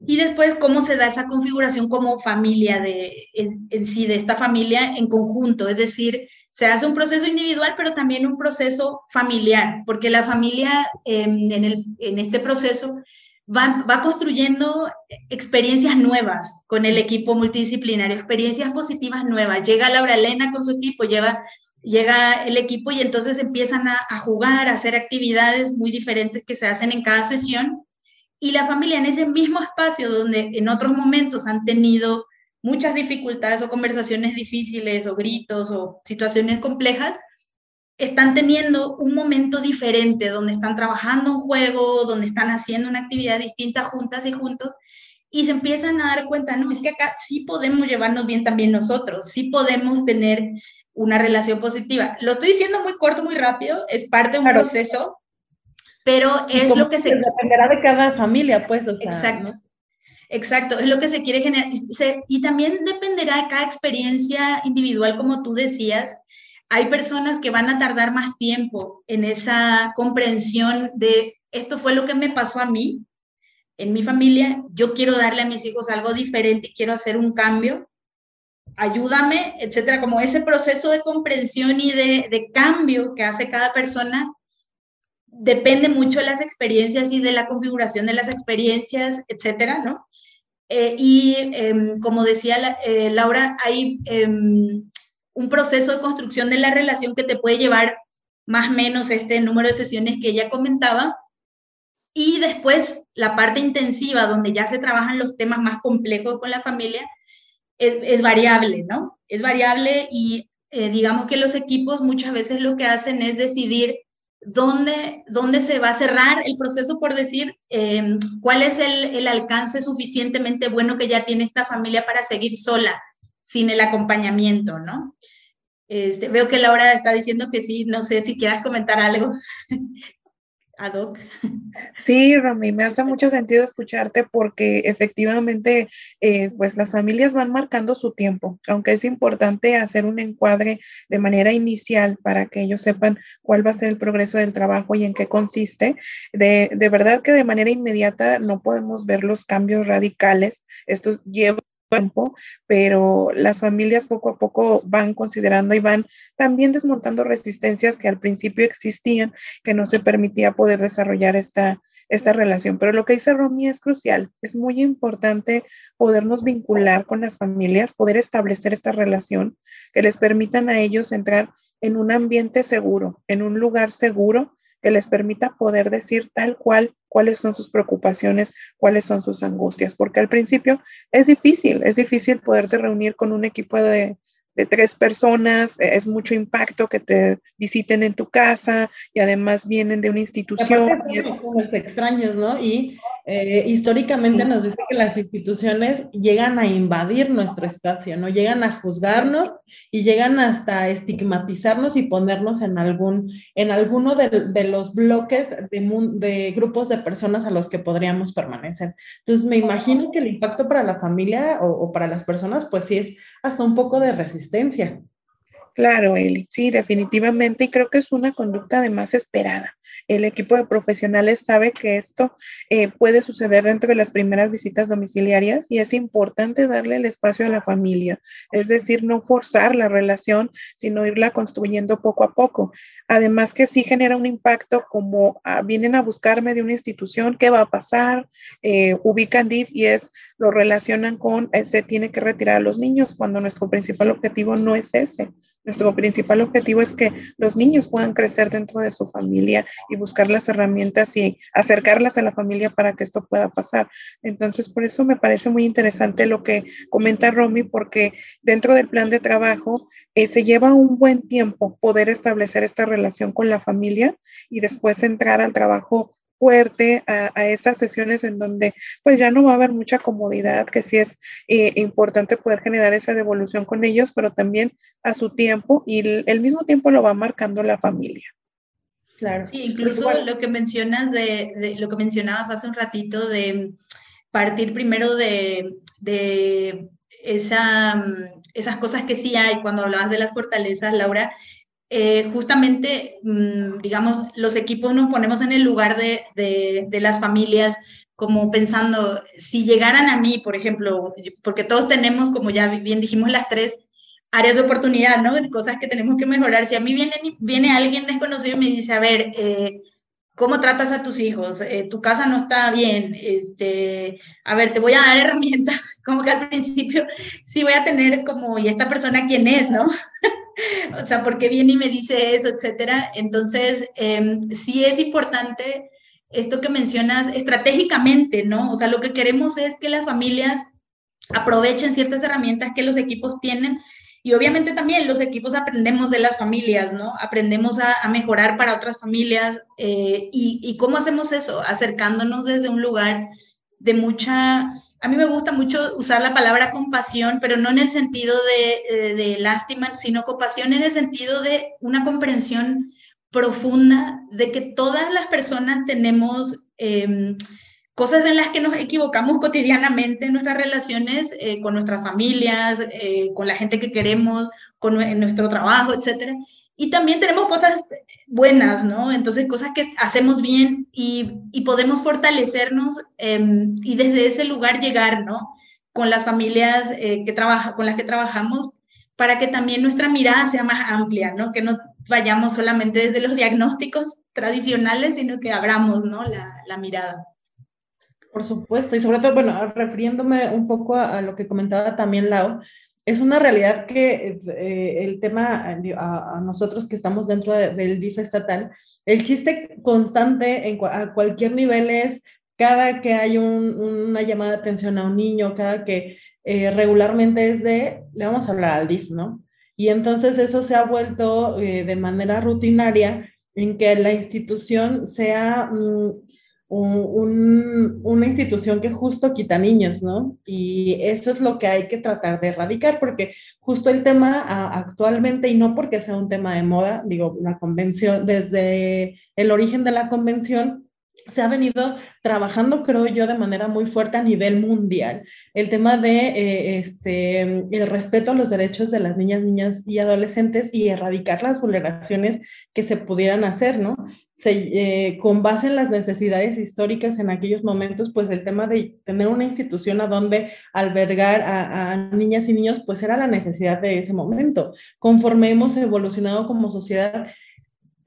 Y después, cómo se da esa configuración como familia de, en sí, de esta familia en conjunto, es decir, se hace un proceso individual, pero también un proceso familiar, porque la familia em, en, el, en, este proceso va, construyendo experiencias nuevas con el equipo multidisciplinario, experiencias positivas nuevas. Llega Laura Elena con su equipo, lleva, llega el equipo y entonces empiezan a jugar, a hacer actividades muy diferentes que se hacen en cada sesión. Y la familia en ese mismo espacio donde en otros momentos han tenido muchas dificultades o conversaciones difíciles o gritos o situaciones complejas, están teniendo un momento diferente donde están trabajando un juego, donde están haciendo una actividad distinta juntas y juntos y se empiezan a dar cuenta, no, es que acá sí podemos llevarnos bien también nosotros, sí podemos tener una relación positiva. Lo estoy diciendo muy corto, muy rápido, es parte de un proceso, pero es lo que se... Dependerá de cada familia, pues. O sea, Exacto. Exacto, es lo que se quiere generar. Y también dependerá de cada experiencia individual, como tú decías. Hay personas que van a tardar más tiempo en esa comprensión de esto fue lo que me pasó a mí, en mi familia, yo quiero darle a mis hijos algo diferente, quiero hacer un cambio, ayúdame, etcétera. Como ese proceso de comprensión y de, cambio que hace cada persona depende mucho de las experiencias y de la configuración de las experiencias, etcétera, ¿no? Eh, y em, como decía eh, Laura, hay em, un proceso de construcción de la relación que te puede llevar más o menos este número de sesiones que ella comentaba. Y después la parte intensiva, donde ya se trabajan los temas más complejos con la familia, es, variable, ¿no? Es variable y eh, digamos que los equipos muchas veces lo que hacen es decidir dónde, dónde se va a cerrar el proceso, por decir, em, cuál es el, el, alcance suficientemente bueno que ya tiene esta familia para seguir sola, sin el acompañamiento, ¿no? Este, veo que Laura está diciendo que sí, no sé si quieras comentar algo. ad hoc. Sí, Rami, me hace mucho sentido escucharte porque efectivamente, eh, pues las familias van marcando su tiempo, aunque es importante hacer un encuadre de manera inicial para que ellos sepan cuál va a ser el progreso del trabajo y en qué consiste. De, de verdad que de manera inmediata no podemos ver los cambios radicales. Esto lleva tiempo, pero las familias poco a poco van considerando y van también desmontando resistencias que al principio existían, que no se permitía poder desarrollar esta, esta relación. Pero lo que dice Romy es crucial. Es muy importante podernos vincular con las familias, poder establecer esta relación que les permitan a ellos entrar en un ambiente seguro, en un lugar seguro que les permita poder decir tal cual cuáles son sus preocupaciones, cuáles son sus angustias, porque al principio es difícil, es difícil poderte reunir con un equipo de, de tres personas, e, es mucho impacto que te visiten en tu casa y además vienen de una institución. Y es... extraños, ¿no? Y eh, históricamente nos dice que las instituciones llegan a invadir nuestro espacio, ¿no? Llegan a juzgarnos y llegan hasta estigmatizarnos y ponernos en algún, en alguno de, los bloques de, de, grupos de personas a los que podríamos permanecer. Entonces, me imagino que el impacto para la familia o, o para las personas, pues sí es hasta un poco de resistencia. Claro, Eli, sí, definitivamente, y creo que es una conducta además esperada. El equipo de profesionales sabe que esto eh, puede suceder dentro de las primeras visitas domiciliarias y es importante darle el espacio a la familia, es decir, no forzar la relación, sino irla construyendo poco a poco. Además que sí genera un impacto como ah, vienen a buscarme de una institución, ¿qué va a pasar? Eh, ubican DIF y es, lo relacionan con, eh, se tiene que retirar a los niños cuando nuestro principal objetivo no es ese. Nuestro principal objetivo es que los niños puedan crecer dentro de su familia y buscar las herramientas y acercarlas a la familia para que esto pueda pasar. Entonces, por eso me parece muy interesante lo que comenta Romy, porque dentro del plan de trabajo eh, se lleva un buen tiempo poder establecer esta relación con la familia y después entrar al trabajo fuerte a, esas sesiones en donde pues ya no va a haber mucha comodidad, que sí es eh, importante poder generar esa devolución con ellos, pero también a su tiempo y el, mismo tiempo lo va marcando la familia. Claro. Sí, incluso lo que mencionas de, lo que mencionabas hace un ratito de partir primero de, de esa, esas cosas que sí hay cuando hablabas de las fortalezas, Laura, eh, justamente, mm, digamos, los equipos nos ponemos en el lugar de, de, las familias, como pensando, si llegaran a mí, por ejemplo, porque todos tenemos, como ya bien dijimos las tres, áreas de oportunidad, ¿no? Cosas que tenemos que mejorar. Si a mí viene, viene alguien desconocido y me dice, a ver, eh, ¿cómo tratas a tus hijos? Eh, tu casa no está bien. Este, a ver, te voy a dar herramientas, como que al principio sí voy a tener como, ¿y esta persona quién es, no? o sea, ¿por qué viene y me dice eso, etcétera? Entonces, eh, sí es importante esto que mencionas estratégicamente, ¿no? O sea, lo que queremos es que las familias aprovechen ciertas herramientas que los equipos tienen y obviamente también los equipos aprendemos de las familias, ¿no? Aprendemos a, mejorar para otras familias. Eh, y, cómo hacemos eso? Acercándonos desde un lugar de mucha a mí me gusta mucho usar la palabra compasión, pero no en el sentido de, de, lástima, sino compasión en el sentido de una comprensión profunda de que todas las personas tenemos em, cosas en las que nos equivocamos cotidianamente en nuestras relaciones eh, con nuestras familias, eh, con la gente que queremos, con en nuestro trabajo, etcétera. Y también tenemos cosas buenas, ¿no? Entonces, cosas que hacemos bien y, y podemos fortalecernos em, y desde ese lugar llegar, ¿no? Con las familias eh, que trabaja, con las que trabajamos, para que también nuestra mirada sea más amplia, ¿no? Que no vayamos solamente desde los diagnósticos tradicionales, sino que abramos, ¿no? La, la mirada. Por supuesto, y sobre todo, bueno, refiriéndome un poco a, a lo que comentaba también Lau, es una realidad que eh, el tema eh, a, nosotros que estamos dentro del DIF estatal, el chiste constante en, a cualquier nivel es cada que hay una llamada de atención a un niño, cada que eh, regularmente es de, le vamos a hablar al DIF, ¿no? Y entonces eso se ha vuelto de manera rutinaria en que la institución sea mm, una institución que justo quita niños, ¿no? Y eso es lo que hay que tratar de erradicar, porque justo el tema actualmente, y no porque sea un tema de moda, digo, la convención, desde el origen de la convención, se ha venido trabajando, creo yo, de manera muy fuerte a nivel mundial. El tema de eh, este, el respeto a los derechos de las niñas, niñas y adolescentes y erradicar las vulneraciones que se pudieran hacer, ¿no? Se, eh, con base en las necesidades históricas en aquellos momentos, pues el tema de tener una institución a donde albergar a, a niñas y niños, pues era la necesidad de ese momento. Conforme hemos evolucionado como sociedad,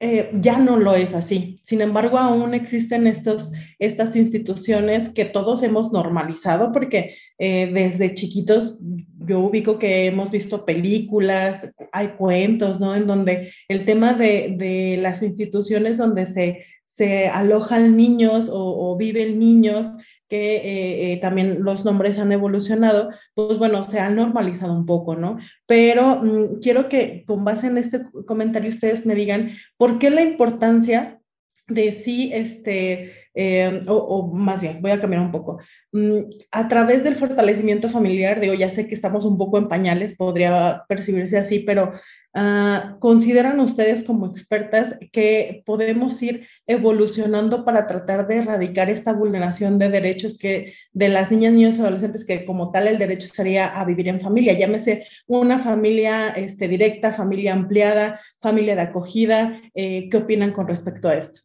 eh, ya no lo es así. Sin embargo, aún existen estos, estas instituciones que todos hemos normalizado porque eh, desde chiquitos yo ubico que hemos visto películas, hay cuentos, ¿no? En donde el tema de, de las instituciones donde se, se alojan niños o, o viven niños que eh, eh, también los nombres han evolucionado, pues bueno, se han normalizado un poco, ¿no? Pero mm, quiero que con base en este comentario ustedes me digan por qué la importancia de sí, este, eh, o, más bien, voy a cambiar un poco. Mm, a través del fortalecimiento familiar, digo, ya sé que estamos un poco en pañales, podría percibirse así, pero Ah, ¿Consideran ustedes como expertas que podemos ir evolucionando para tratar de erradicar esta vulneración de derechos que de las niñas, niños y adolescentes, que como tal el derecho sería a vivir en familia? Llámese una familia este, directa, familia ampliada, familia de acogida. Eh, ¿Qué opinan con respecto a esto?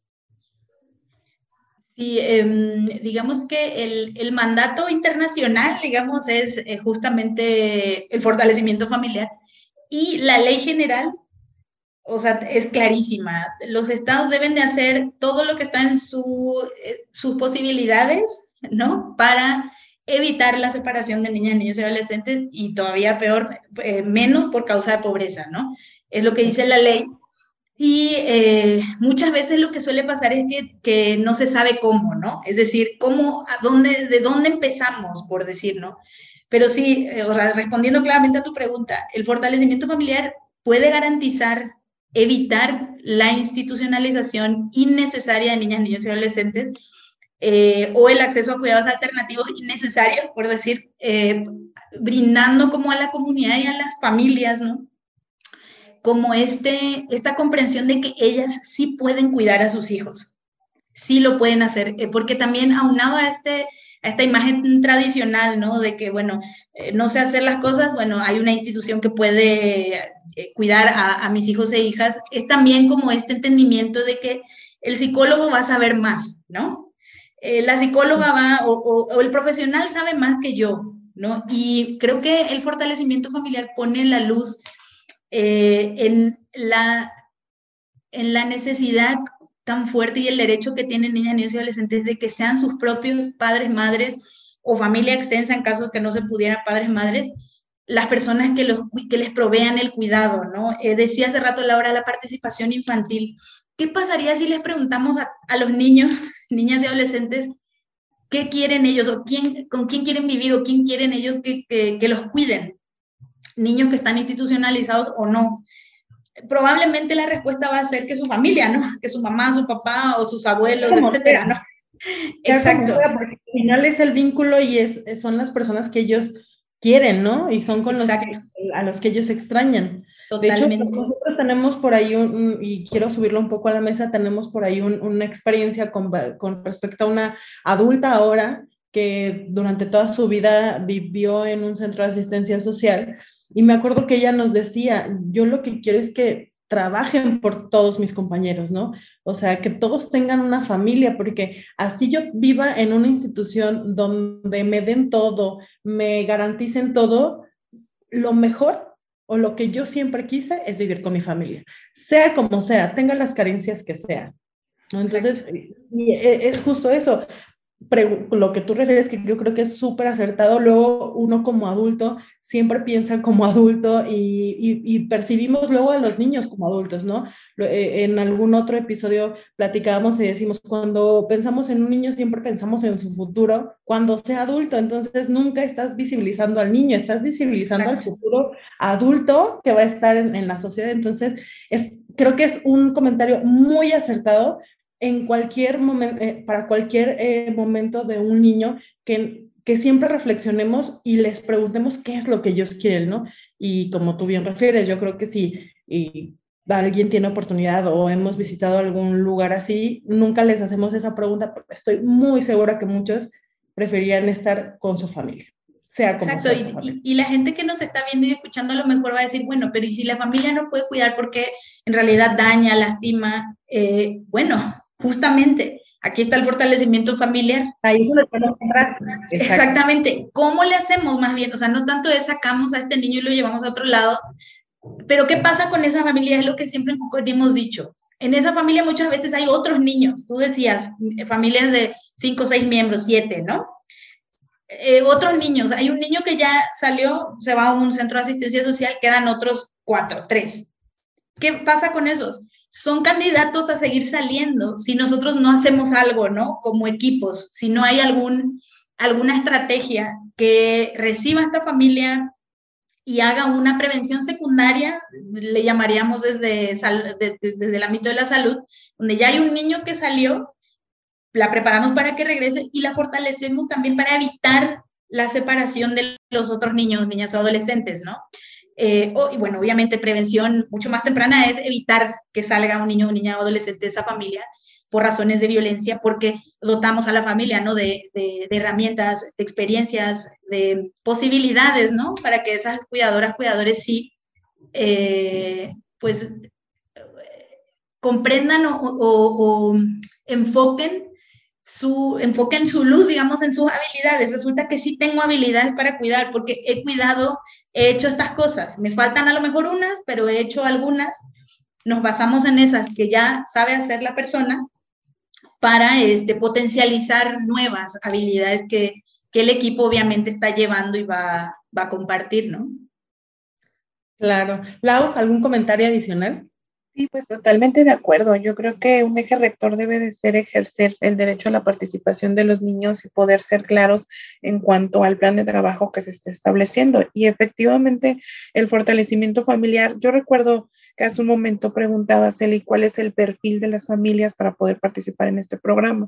Sí, em, digamos que el, el, mandato internacional, digamos, es eh, justamente el fortalecimiento familiar y la ley general, o sea, es clarísima. Los estados deben de hacer todo lo que está en su, eh, sus posibilidades, ¿no? Para evitar la separación de niñas, niños y adolescentes y todavía peor, eh, menos por causa de pobreza, ¿no? Es lo que dice la ley. Y eh, muchas veces lo que suele pasar es que, que, no se sabe cómo, ¿no? Es decir, cómo, dónde, de dónde empezamos, por decir, ¿no? Pero sí, eh, respondiendo claramente a tu pregunta, el fortalecimiento familiar puede garantizar, evitar la institucionalización innecesaria de niñas, niños y adolescentes eh, o el acceso a cuidados alternativos innecesarios, por decir, eh, brindando como a la comunidad y a las familias, ¿no? Como este, esta comprensión de que ellas sí pueden cuidar a sus hijos, sí lo pueden hacer, porque también aunado a este esta imagen tradicional, ¿no? De que, bueno, eh, no sé hacer las cosas, bueno, hay una institución que puede eh, cuidar a, mis hijos e hijas, es también como este entendimiento de que el psicólogo va a saber más, ¿no? Eh, la psicóloga va, o, el profesional sabe más que yo, ¿no? Y creo que el fortalecimiento familiar pone la luz en, la, en la necesidad tan fuerte y el derecho que tienen niñas, y adolescentes de que sean sus propios padres, madres o familia extensa en caso que no se pudieran padres, madres, las personas que, los, que les provean el cuidado, ¿no? Eh, decía hace rato Laura la participación infantil. ¿Qué pasaría si les preguntamos a, los niños, niñas y adolescentes, qué quieren ellos o quién, con quién quieren vivir o quién quieren ellos que los cuiden? Niños que están institucionalizados o no probablemente la respuesta va a ser que su familia, ¿no? Que su mamá, su papá o sus abuelos, etcétera, ¿no? Exacto. porque al final es el vínculo y es, son las personas que ellos quieren, ¿no? Y son con los que, a los que ellos extrañan. Totalmente. De hecho, nosotros tenemos por ahí un, y quiero subirlo un poco a la mesa, tenemos por ahí una experiencia con, con respecto a una adulta ahora que durante toda su vida vivió en un centro de asistencia social y me acuerdo que ella nos decía, yo lo que quiero es que trabajen por todos mis compañeros, ¿no? O sea, que todos tengan una familia, porque así yo viva en una institución donde me den todo, me garanticen todo, lo mejor o lo que yo siempre quise es vivir con mi familia, sea como sea, tenga las carencias que sean. Entonces, e, es justo eso. Lo que tú refieres, que yo creo que es súper acertado, luego uno como adulto siempre piensa como adulto y, percibimos luego a los niños como adultos, ¿no? Eh, en algún otro episodio platicábamos y decimos, cuando pensamos en un niño siempre pensamos en su futuro, cuando sea adulto, entonces nunca estás visibilizando al niño, estás visibilizando al futuro adulto que va a estar en, en la sociedad. Entonces, es, creo que es un comentario muy acertado en cualquier momento, eh, para cualquier eh, momento de un niño que, que siempre reflexionemos y les preguntemos qué es lo que ellos quieren, ¿no? Y como tú bien refieres, yo creo que si y alguien tiene oportunidad o hemos visitado algún lugar así, nunca les hacemos esa pregunta porque estoy muy segura que muchos preferían estar con su familia. Sea como Exacto, y, y, la gente que nos está viendo y escuchando a lo mejor va a decir, bueno, pero ¿y si la familia no puede cuidar porque en realidad daña, lastima? Eh, bueno, Justamente, aquí está el fortalecimiento familiar. Ahí lo Exactamente. ¿Cómo le hacemos más bien? O sea, no tanto es sacamos a este niño y lo llevamos a otro lado, pero ¿qué pasa con esa familia? Es lo que siempre hemos dicho. En esa familia muchas veces hay otros niños. Tú decías, familias de cinco, seis miembros, siete, ¿no? Eh, otros niños. Hay un niño que ya salió, se va a un centro de asistencia social, quedan otros cuatro, tres. ¿Qué pasa con esos? Son candidatos a seguir saliendo si nosotros no hacemos algo, ¿no? Como equipos, si no hay algún, alguna estrategia que reciba esta familia y haga una prevención secundaria, le llamaríamos desde, desde el ámbito de la salud, donde ya hay un niño que salió, la preparamos para que regrese y la fortalecemos también para evitar la separación de los otros niños, niñas o adolescentes, ¿no? Eh, y bueno, obviamente prevención mucho más temprana es evitar que salga un niño niña o adolescente de esa familia por razones de violencia, porque dotamos a la familia, ¿no? De, de, herramientas, de experiencias, de posibilidades, ¿no? Para que esas cuidadoras, cuidadores sí, eh, pues, comprendan o, o, o enfoquen su, enfoquen su luz, digamos, en sus habilidades. Resulta que sí tengo habilidades para cuidar, porque he cuidado he hecho estas cosas, me faltan a lo mejor unas, pero he hecho algunas, nos basamos en esas que ya sabe hacer la persona para este, potencializar nuevas habilidades que, que el equipo obviamente está llevando y va, va a compartir, ¿no? Claro. Lau, ¿algún comentario adicional? Sí, pues totalmente de acuerdo. Yo creo que un eje rector debe de ser ejercer el derecho a la participación de los niños y poder ser claros en cuanto al plan de trabajo que se está estableciendo. Y efectivamente, el fortalecimiento familiar, yo recuerdo que hace un momento preguntaba Celi cuál es el perfil de las familias para poder participar en este programa.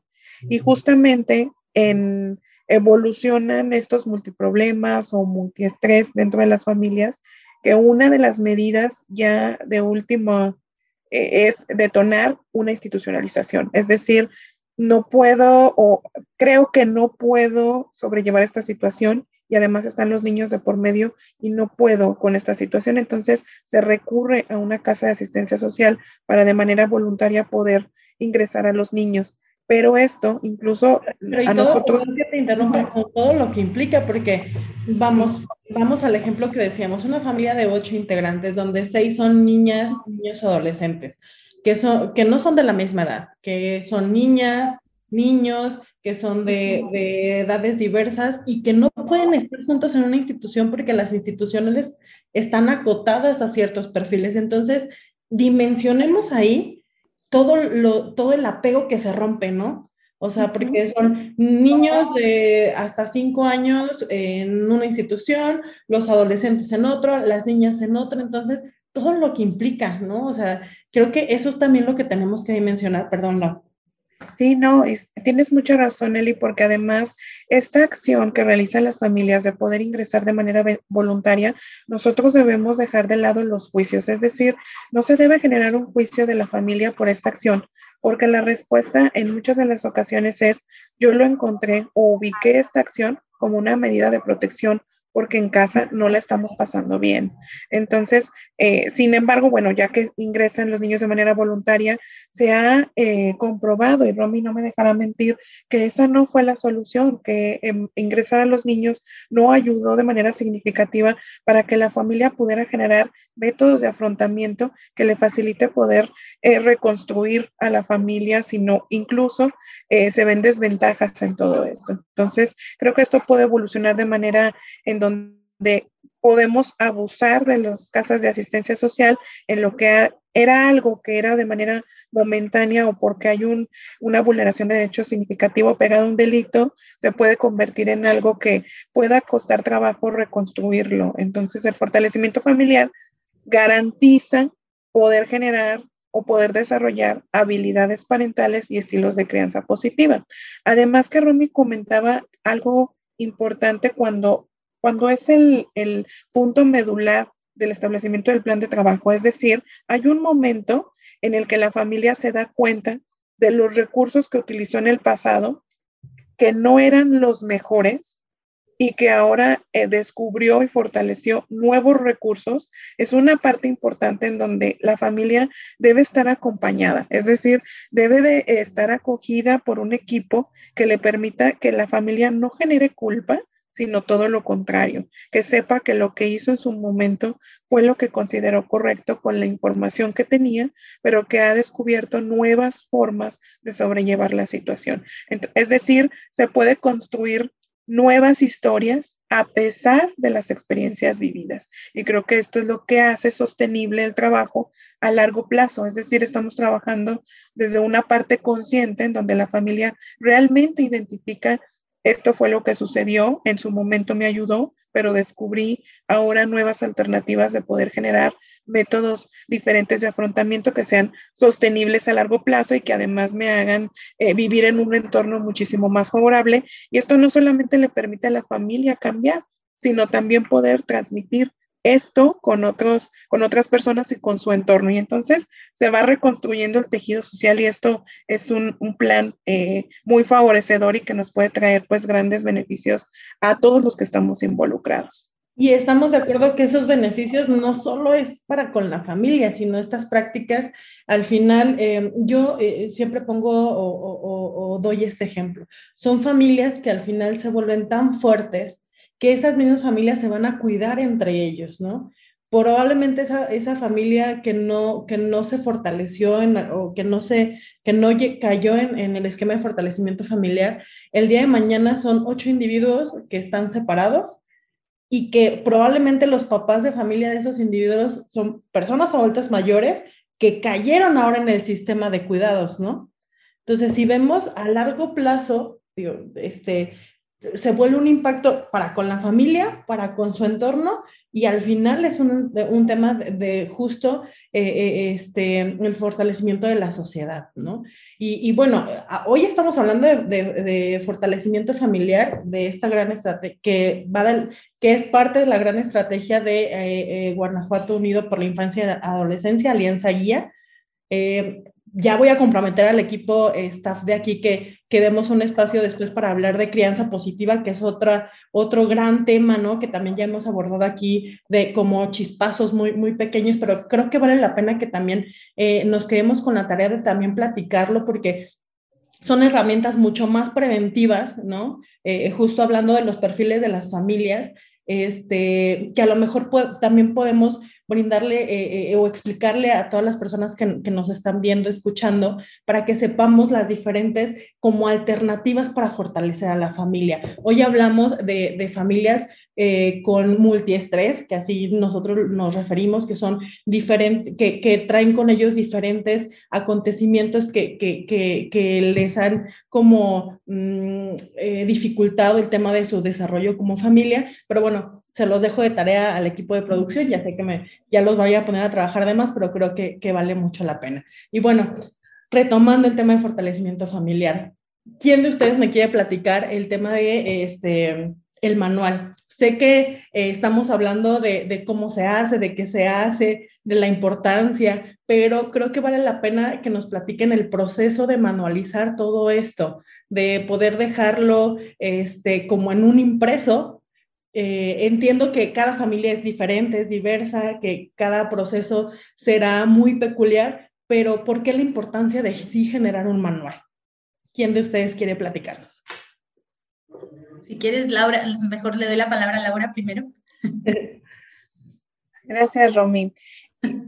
Y justamente en evolucionan estos multiproblemas o multiestrés dentro de las familias, que una de las medidas ya de última es detonar una institucionalización. Es decir, no puedo o creo que no puedo sobrellevar esta situación y además están los niños de por medio y no puedo con esta situación. Entonces se recurre a una casa de asistencia social para de manera voluntaria poder ingresar a los niños pero esto incluso a nosotros... Que te interrumpa con todo lo que implica, porque vamos, vamos al ejemplo que decíamos, una familia de ocho integrantes donde seis son niñas, niños adolescentes, que, son, que no son de la misma edad, que son niñas, niños, que son de, de, edades diversas y que no pueden estar juntos en una institución porque las instituciones están acotadas a ciertos perfiles. Entonces, dimensionemos ahí todo, lo, todo el apego que se rompe, ¿no? O sea, porque son niños de hasta cinco años en una institución, los adolescentes en otro, las niñas en otro, entonces todo lo que implica, ¿no? O sea, creo que eso es también lo que tenemos que dimensionar, perdón, no. Sí, no, tienes mucha razón, Eli, porque además esta acción que realizan las familias de poder ingresar de manera voluntaria, nosotros debemos dejar de lado los juicios, es decir, no se debe generar un juicio de la familia por esta acción, porque la respuesta en muchas de las ocasiones es, yo lo encontré o ubiqué esta acción como una medida de protección porque en casa no la estamos pasando bien. Entonces, eh, sin embargo, bueno, ya que ingresan los niños de manera voluntaria, se ha eh, comprobado, y Romy no me dejará mentir, que esa no fue la solución, que em, ingresar a los niños no ayudó de manera significativa para que la familia pudiera generar métodos de afrontamiento que le facilite poder eh, reconstruir a la familia, sino incluso se ven desventajas en todo esto. Entonces, creo que esto puede evolucionar de manera en donde podemos abusar de las casas de asistencia social en lo que era algo que era de manera momentánea o porque hay un, una vulneración de derechos significativo pegado a un delito, se puede convertir en algo que pueda costar trabajo reconstruirlo. Entonces, el fortalecimiento familiar garantiza poder generar o poder desarrollar habilidades parentales y estilos de crianza positiva. Además que Romy comentaba algo importante cuando cuando es el, punto medular del establecimiento del plan de trabajo. Es decir, hay un momento en el que la familia se da cuenta de los recursos que utilizó en el pasado, que no eran los mejores y que ahora eh, descubrió y fortaleció nuevos recursos, es una parte importante en donde la familia debe estar acompañada, es decir, debe de estar acogida por un equipo que le permita que la familia no genere culpa, sino todo lo contrario, que sepa que lo que hizo en su momento fue lo que consideró correcto con la información que tenía, pero que ha descubierto nuevas formas de sobrellevar la situación. Es decir, se puede construir nuevas historias a pesar de las experiencias vividas. Y creo que esto es lo que hace sostenible el trabajo a largo plazo. Es decir, estamos trabajando desde una parte consciente en donde la familia realmente identifica esto fue lo que sucedió, en su momento me ayudó, pero descubrí ahora nuevas alternativas de poder generar métodos diferentes de afrontamiento que sean sostenibles a largo plazo y que además me hagan eh, vivir en un entorno muchísimo más favorable. Y esto no solamente le permite a la familia cambiar, sino también poder transmitir esto con, otros, con otras personas y con su entorno. Y entonces se va reconstruyendo el tejido social y esto es un, plan eh, muy favorecedor y que nos puede traer pues grandes beneficios a todos los que estamos involucrados. Y estamos de acuerdo que esos beneficios no solo es para con la familia, sino estas prácticas, al final, eh, yo eh, siempre pongo o doy este ejemplo. Son familias que al final se vuelven tan fuertes que esas mismas familias se van a cuidar entre ellos, ¿no? Probablemente esa, esa familia que no, que no se fortaleció en, o que no, se, que no cayó en, en el esquema de fortalecimiento familiar, el día de mañana son ocho individuos que están separados y que probablemente los papás de familia de esos individuos son personas adultas mayores que cayeron ahora en el sistema de cuidados, ¿no? Entonces, si vemos a largo plazo, digo, este, se vuelve un impacto para con la familia, para con su entorno y al final es un, un tema de, justo eh, eh, este, el fortalecimiento de la sociedad, ¿no? Y, bueno, hoy estamos hablando de, fortalecimiento familiar, de esta gran estrategia que, va que es parte de la gran estrategia de eh, Guanajuato Unido por la Infancia y la Adolescencia, Alianza Guía ya voy a comprometer al equipo eh, staff de aquí que, que, demos un espacio después para hablar de crianza positiva, que es otra, otro gran tema, ¿no? Que también ya hemos abordado aquí de como chispazos muy, muy pequeños, pero creo que vale la pena que también eh, nos quedemos con la tarea de también platicarlo porque son herramientas mucho más preventivas, ¿no? Eh, justo hablando de los perfiles de las familias, este, que a lo mejor también podemos brindarle eh, eh, o explicarle a todas las personas que, nos están viendo, escuchando, para que sepamos las diferentes como alternativas para fortalecer a la familia. Hoy hablamos de, familias eh, con multiestrés, que así nosotros nos referimos, que son diferentes, que, traen con ellos diferentes acontecimientos que, que les han como mm, dificultado el tema de su desarrollo como familia, pero bueno, se los dejo de tarea al equipo de producción, ya sé que me, ya los voy a poner a trabajar de más, pero creo que, que vale mucho la pena. Y bueno, retomando el tema de fortalecimiento familiar, ¿quién de ustedes me quiere platicar el tema de este, el manual? Sé que eh, estamos hablando de, de, cómo se hace, de qué se hace, de la importancia, pero creo que vale la pena que nos platiquen el proceso de manualizar todo esto, de poder dejarlo este, como en un impreso Eh, entiendo que cada familia es diferente, es diversa, que cada proceso será muy peculiar, pero ¿por qué la importancia de sí generar un manual? ¿Quién de ustedes quiere platicarnos? Si quieres, Laura, mejor le doy la palabra a Laura primero. Gracias, Romy.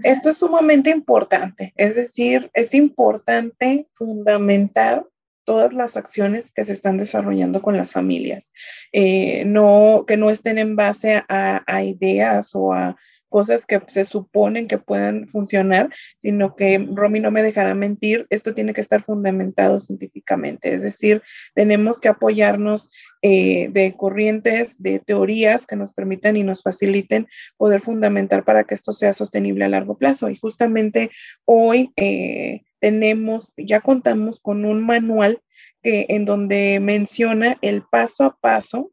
Esto es sumamente importante, es decir, es importante fundamentar todas las acciones que se están desarrollando con las familias, eh, no, que no estén en base a, a ideas o a cosas que se suponen que puedan funcionar, sino que Romy no me dejará mentir, esto tiene que estar fundamentado científicamente, es decir, tenemos que apoyarnos eh, de corrientes, de teorías que nos permitan y nos faciliten poder fundamentar para que esto sea sostenible a largo plazo. Y justamente hoy eh, tenemos, ya contamos con un manual que, en donde menciona el paso a paso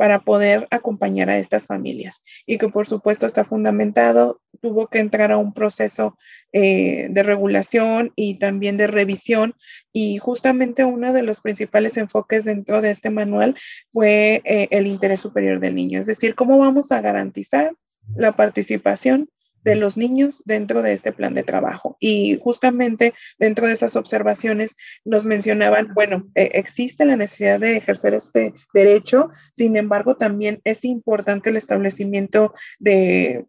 para poder acompañar a estas familias. Y que por supuesto está fundamentado, tuvo que entrar a un proceso eh, de regulación y también de revisión. Y justamente uno de los principales enfoques dentro de este manual fue eh, el interés superior del niño, es decir, cómo vamos a garantizar la participación de los niños dentro de este plan de trabajo. Y justamente dentro de esas observaciones nos mencionaban, bueno, eh, existe la necesidad de ejercer este derecho, sin embargo, también es importante el establecimiento de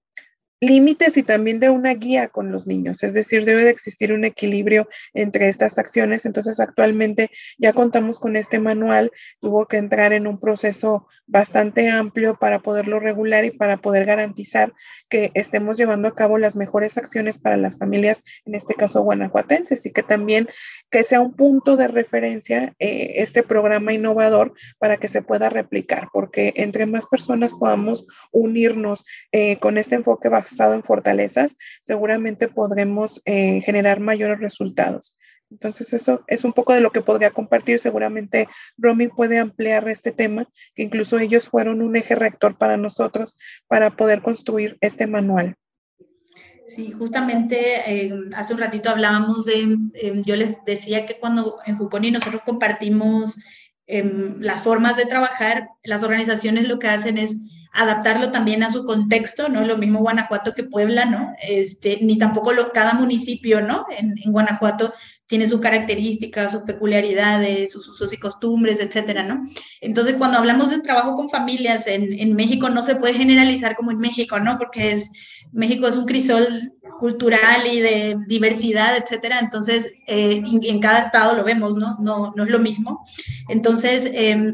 límites y también de una guía con los niños, es decir, debe de existir un equilibrio entre estas acciones. Entonces, actualmente ya contamos con este manual, tuvo que entrar en un proceso bastante amplio para poderlo regular y para poder garantizar que estemos llevando a cabo las mejores acciones para las familias, en este caso guanajuatenses, y que también que sea un punto de referencia eh, este programa innovador para que se pueda replicar, porque entre más personas podamos unirnos eh, con este enfoque basado en fortalezas, seguramente podremos eh, generar mayores resultados. Entonces, eso es un poco de lo que podría compartir. Seguramente Romy puede ampliar este tema, que incluso ellos fueron un eje rector para nosotros para poder construir este manual. Sí, justamente eh, hace un ratito hablábamos de, em, yo les decía que cuando en Juponi nosotros compartimos em, las formas de trabajar, las organizaciones lo que hacen es adaptarlo también a su contexto, no lo mismo Guanajuato que Puebla, ¿no? Este, ni tampoco lo, cada municipio, ¿no? En, en Guanajuato tiene sus características, sus peculiaridades, sus usos y costumbres, etcétera, ¿no? Entonces, cuando hablamos de trabajo con familias en, México, no se puede generalizar como en México, ¿no? Porque es, México es un crisol cultural y de diversidad, etcétera. Entonces, eh, en, cada estado lo vemos, ¿no? No, no es lo mismo. Entonces, eh,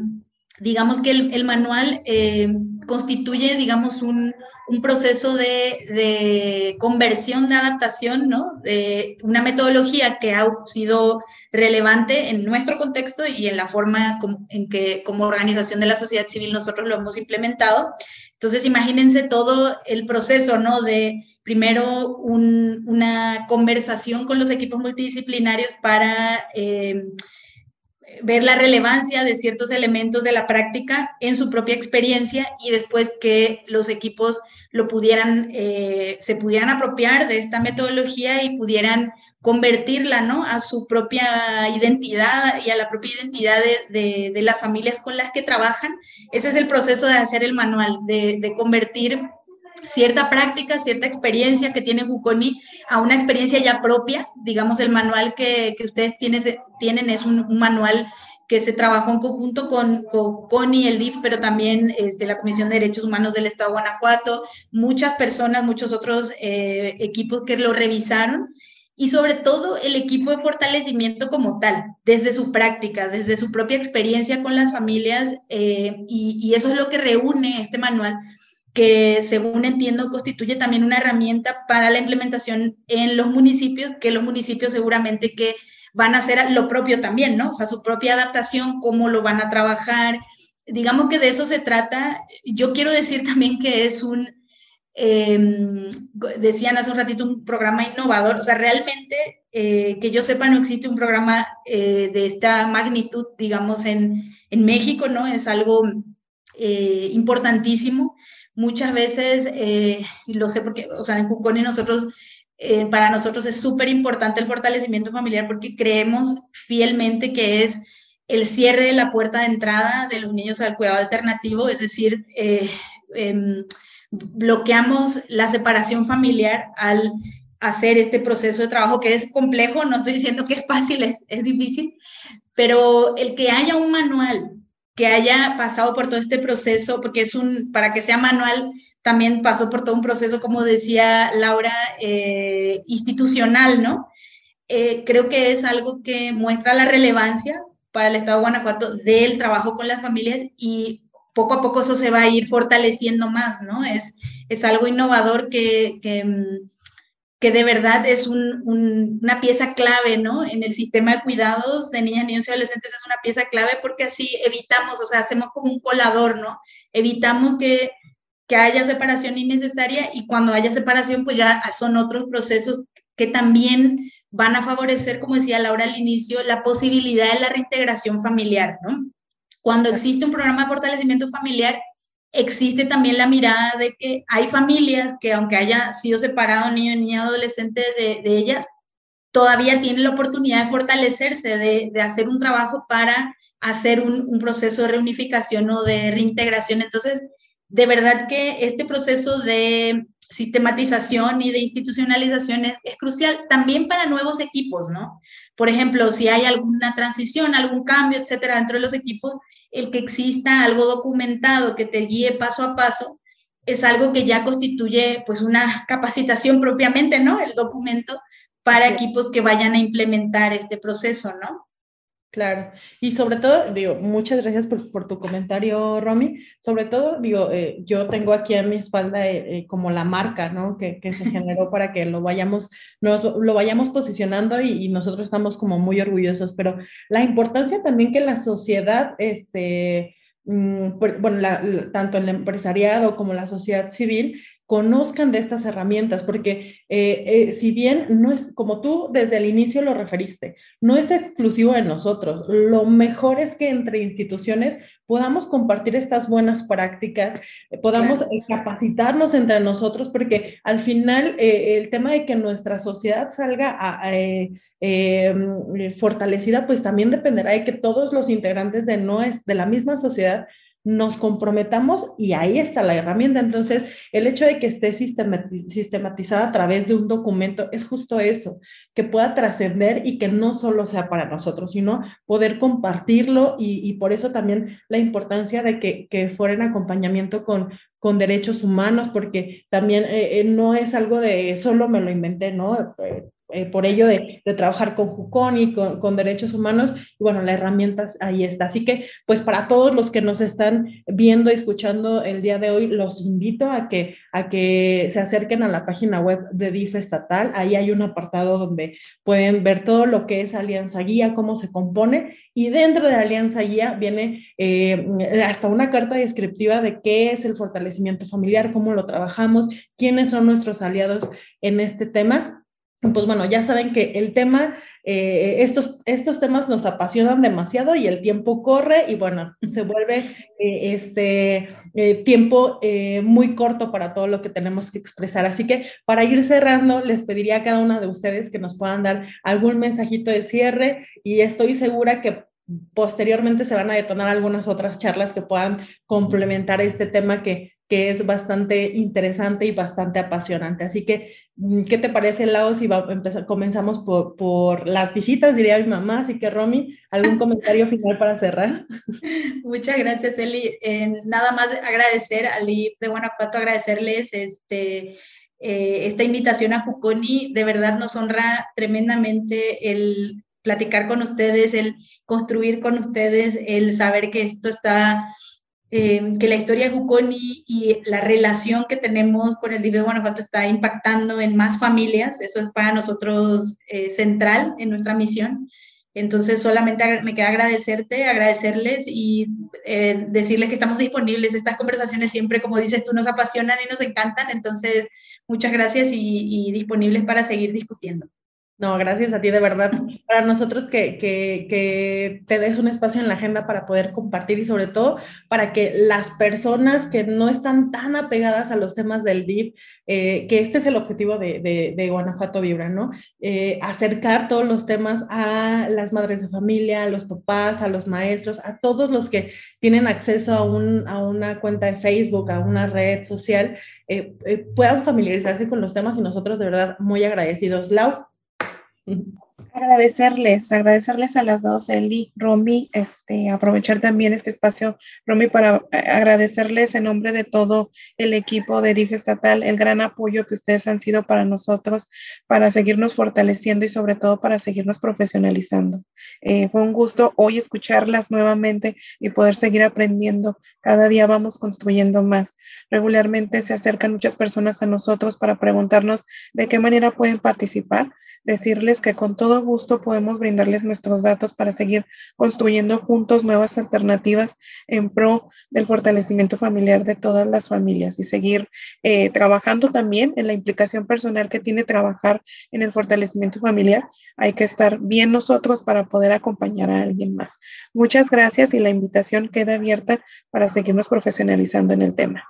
digamos que el, el manual eh, constituye, digamos, un, un proceso de, de, conversión, de adaptación, ¿no? De una metodología que ha sido relevante en nuestro contexto y en la forma en que como organización de la sociedad civil nosotros lo hemos implementado. Entonces, imagínense todo el proceso, ¿no? De primero un, una conversación con los equipos multidisciplinarios para... Eh, ver la relevancia de ciertos elementos de la práctica en su propia experiencia y después que los equipos lo pudieran, eh, se pudieran apropiar de esta metodología y pudieran convertirla ¿no? a su propia identidad y a la propia identidad de, de, de las familias con las que trabajan. Ese es el proceso de hacer el manual, de, de convertir cierta práctica, cierta experiencia que tiene Guconi a una experiencia ya propia. Digamos, el manual que, que ustedes tienen, es un, manual que se trabajó en conjunto con, con el DIF, pero también este, la Comisión de Derechos Humanos del Estado de Guanajuato, muchas personas, muchos otros eh, equipos que lo revisaron y sobre todo el equipo de fortalecimiento como tal, desde su práctica, desde su propia experiencia con las familias, eh, y, eso es lo que reúne este manual, que según entiendo constituye también una herramienta para la implementación en los municipios, que los municipios seguramente que van a hacer lo propio también, ¿no? O sea, su propia adaptación, cómo lo van a trabajar. Digamos que de eso se trata. Yo quiero decir también que es un, eh, decían hace un ratito, un programa innovador. O sea, realmente, eh, que yo sepa, no existe un programa eh, de esta magnitud, digamos, en, en México, ¿no? Es algo eh, importantísimo muchas veces, eh, y lo sé porque, o sea, en Juconi nosotros, eh, para nosotros es súper importante el fortalecimiento familiar porque creemos fielmente que es el cierre de la puerta de entrada de los niños al cuidado alternativo, es decir, eh, em, bloqueamos la separación familiar al hacer este proceso de trabajo que es complejo, no estoy diciendo que es fácil, es difícil, pero el que haya un manual que haya pasado por todo este proceso, porque es un, para que sea manual, también pasó por todo un proceso, como decía Laura, eh, institucional, ¿no? Eh, creo que es algo que muestra la relevancia para el Estado de Guanajuato del trabajo con las familias y poco a poco eso se va a ir fortaleciendo más, ¿no? Es, es algo innovador que, mm, que de verdad es una pieza clave, ¿no? En el sistema de cuidados de niñas, niños y adolescentes es una pieza clave porque así evitamos, o sea, hacemos como un colador, ¿no? Evitamos que, que haya separación innecesaria y cuando haya separación, pues ya son otros procesos que también van a favorecer, como decía Laura al inicio, la posibilidad de la reintegración familiar, ¿no? Cuando existe un programa de fortalecimiento familiar, existe también la mirada de que hay familias que aunque haya sido separado niño, niña, adolescente de, ellas, todavía tienen la oportunidad de fortalecerse, de, de hacer un trabajo para hacer un, un, proceso de reunificación o de reintegración. Entonces, de verdad que este proceso de sistematización y de institucionalización es, es, crucial también para nuevos equipos, ¿no? Por ejemplo, si hay alguna transición, algún cambio, etcétera, dentro de los equipos, el que exista algo documentado que te guíe paso a paso es algo que ya constituye pues una capacitación propiamente, ¿no? El documento para equipos que vayan a implementar este proceso, ¿no? Claro, y sobre todo, digo, muchas gracias por, por tu comentario, Romy. Sobre todo, digo, eh, yo tengo aquí a mi espalda eh, eh, como la marca, ¿no? Que, que, se generó para que lo vayamos, nos, lo vayamos posicionando y, y, nosotros estamos como muy orgullosos, pero la importancia también que la sociedad, este, mm, bueno, la, tanto el empresariado como la sociedad civil conozcan de estas herramientas, porque eh, eh, si bien no es, como tú desde el inicio lo referiste, no es exclusivo de nosotros, lo mejor es que entre instituciones podamos compartir estas buenas prácticas, eh, podamos claro. capacitarnos entre nosotros, porque al final el tema de que nuestra sociedad salga a, a fortalecida, pues también dependerá de que todos los integrantes de, no es, de la misma sociedad nos comprometamos y ahí está la herramienta. Entonces, el hecho de que esté sistematizada a través de un documento es justo eso, que pueda trascender y que no solo sea para nosotros, sino poder compartirlo y, por eso también la importancia de que, que fuera en acompañamiento con, con derechos humanos, porque también eh, eh no es algo de solo me lo inventé, ¿no? Eh, por ello de, trabajar con Jucón y con, con, derechos humanos, y bueno, la herramienta ahí está. Así que, pues para todos los que nos están viendo y escuchando el día de hoy, los invito a que, a que se acerquen a la página web de DIF estatal. Ahí hay un apartado donde pueden ver todo lo que es Alianza Guía, cómo se compone, y dentro de Alianza Guía viene eh, hasta una carta descriptiva de qué es el fortalecimiento familiar, cómo lo trabajamos, quiénes son nuestros aliados en este tema pues bueno, ya saben que el tema, eh, estos, estos temas nos apasionan demasiado y el tiempo corre y bueno, se vuelve eh, este eh, tiempo muy corto para todo lo que tenemos que expresar. Así que para ir cerrando, les pediría a cada una de ustedes que nos puedan dar algún mensajito de cierre y estoy segura que posteriormente se van a detonar algunas otras charlas que puedan complementar este tema que que es bastante interesante y bastante apasionante. Así que, mm, ¿qué te parece, Lau, si va, empezar, comenzamos por, por, las visitas, diría mi mamá? Así que, Romy, ¿algún comentario final para cerrar? Muchas gracias, Eli. Eh, nada más agradecer al IF de Guanajuato, agradecerles este, eh, esta invitación a Juconi. De verdad nos honra tremendamente el platicar con ustedes, el construir con ustedes, el saber que esto está eh, que la historia de Juconi y la relación que tenemos con el DIV de Guanajuato está impactando en más familias. Eso es para nosotros eh, central en nuestra misión. Entonces, solamente me queda agradecerte, agradecerles y eh, decirles que estamos disponibles. Estas conversaciones siempre, como dices tú, nos apasionan y nos encantan. Entonces, muchas gracias y, y disponibles para seguir discutiendo. No, gracias a ti de verdad. Para nosotros que, que, que, te des un espacio en la agenda para poder compartir y sobre todo para que las personas que no están tan apegadas a los temas del DIF, eh, que este es el objetivo de, de, de Guanajuato Vibra, ¿no? Eh, acercar todos los temas a las madres de familia, a los papás, a los maestros, a todos los que tienen acceso a, un, a una cuenta de Facebook, a una red social, eh, puedan familiarizarse con los temas y nosotros de verdad muy agradecidos. Lau, Agradecerles, agradecerles a las dos, Eli, Romy, este, aprovechar también este espacio, Romy, para eh, agradecerles en nombre de todo el equipo de DIF estatal el gran apoyo que ustedes han sido para nosotros, para seguirnos fortaleciendo y sobre todo para seguirnos profesionalizando. Eh, fue un gusto hoy escucharlas nuevamente y poder seguir aprendiendo. Cada día vamos construyendo más. Regularmente se acercan muchas personas a nosotros para preguntarnos de qué manera pueden participar, decirles que con todo gusto podemos brindarles nuestros datos para seguir construyendo juntos nuevas alternativas en pro del fortalecimiento familiar de todas las familias y seguir eh, trabajando también en la implicación personal que tiene trabajar en el fortalecimiento familiar. Hay que estar bien nosotros para poder acompañar a alguien más. Muchas gracias y la invitación queda abierta para seguirnos profesionalizando en el tema.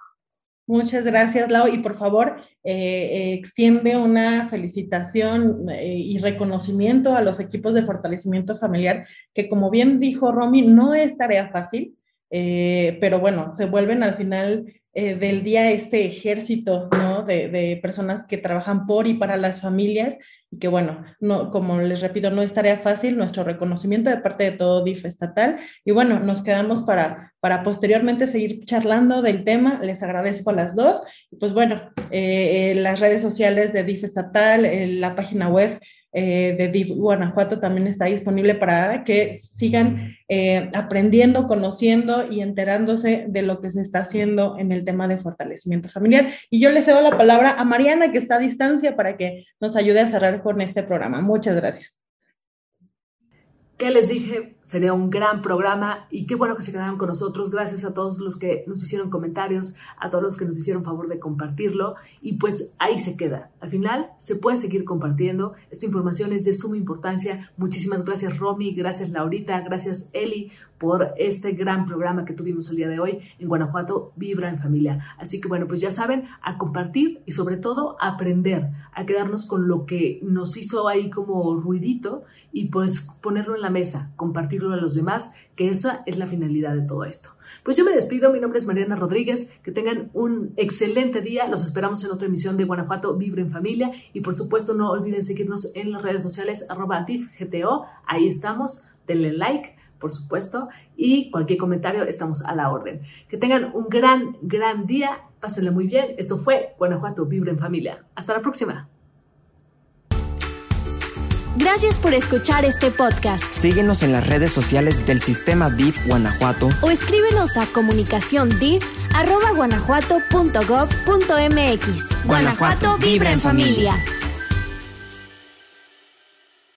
Muchas gracias, Lau. Y por favor, eh, extiende una felicitación eh, y reconocimiento a los equipos de fortalecimiento familiar, que como bien dijo Romy, no es tarea fácil, eh, pero bueno, se vuelven al final del día este ejército ¿no? De, personas que trabajan por y para las familias y que bueno, no, como les repito, no es tarea fácil nuestro reconocimiento de parte de todo DIF estatal. Y bueno, nos quedamos para, para posteriormente seguir charlando del tema, les agradezco a las dos. Y pues bueno, eh, las redes sociales de DIF estatal, la página web eh, de Guanajuato también está disponible para que sigan eh, aprendiendo, conociendo y enterándose de lo que se está haciendo en el tema de fortalecimiento familiar. Y yo le cedo la palabra a Mariana, que está a distancia, para que nos ayude a cerrar con este programa. Muchas gracias. ¿Qué les dije? Sería un gran programa y qué bueno que se quedaron con nosotros. Gracias a todos los que nos hicieron comentarios, a todos los que nos hicieron favor de compartirlo y pues ahí se queda. Al final se puede seguir compartiendo. Esta información es de suma importancia. Muchísimas gracias Romy, gracias Laurita, gracias Eli por este gran programa que tuvimos el día de hoy en Guanajuato Vibra en Familia. Así que bueno, pues ya saben, a compartir y sobre todo a aprender, a quedarnos con lo que nos hizo ahí como ruidito y pues ponerlo en la mesa, compartirlo a los demás, que esa es la finalidad de todo esto. Pues yo me despido, mi nombre es Mariana Rodríguez, que tengan un excelente día, los esperamos en otra emisión de Guanajuato Vibra en Familia y por supuesto no olviden seguirnos en las redes sociales arroba GTO, ahí estamos, denle like por supuesto, y cualquier comentario estamos a la orden. Que tengan un gran, gran día, pásenle muy bien. Esto fue Guanajuato Vibra en Familia. Hasta la próxima. Gracias por escuchar este podcast. Síguenos en las redes sociales del Sistema DIF Guanajuato o escríbenos a comunicación guanajuato.gov.mx. Guanajuato vibra en familia.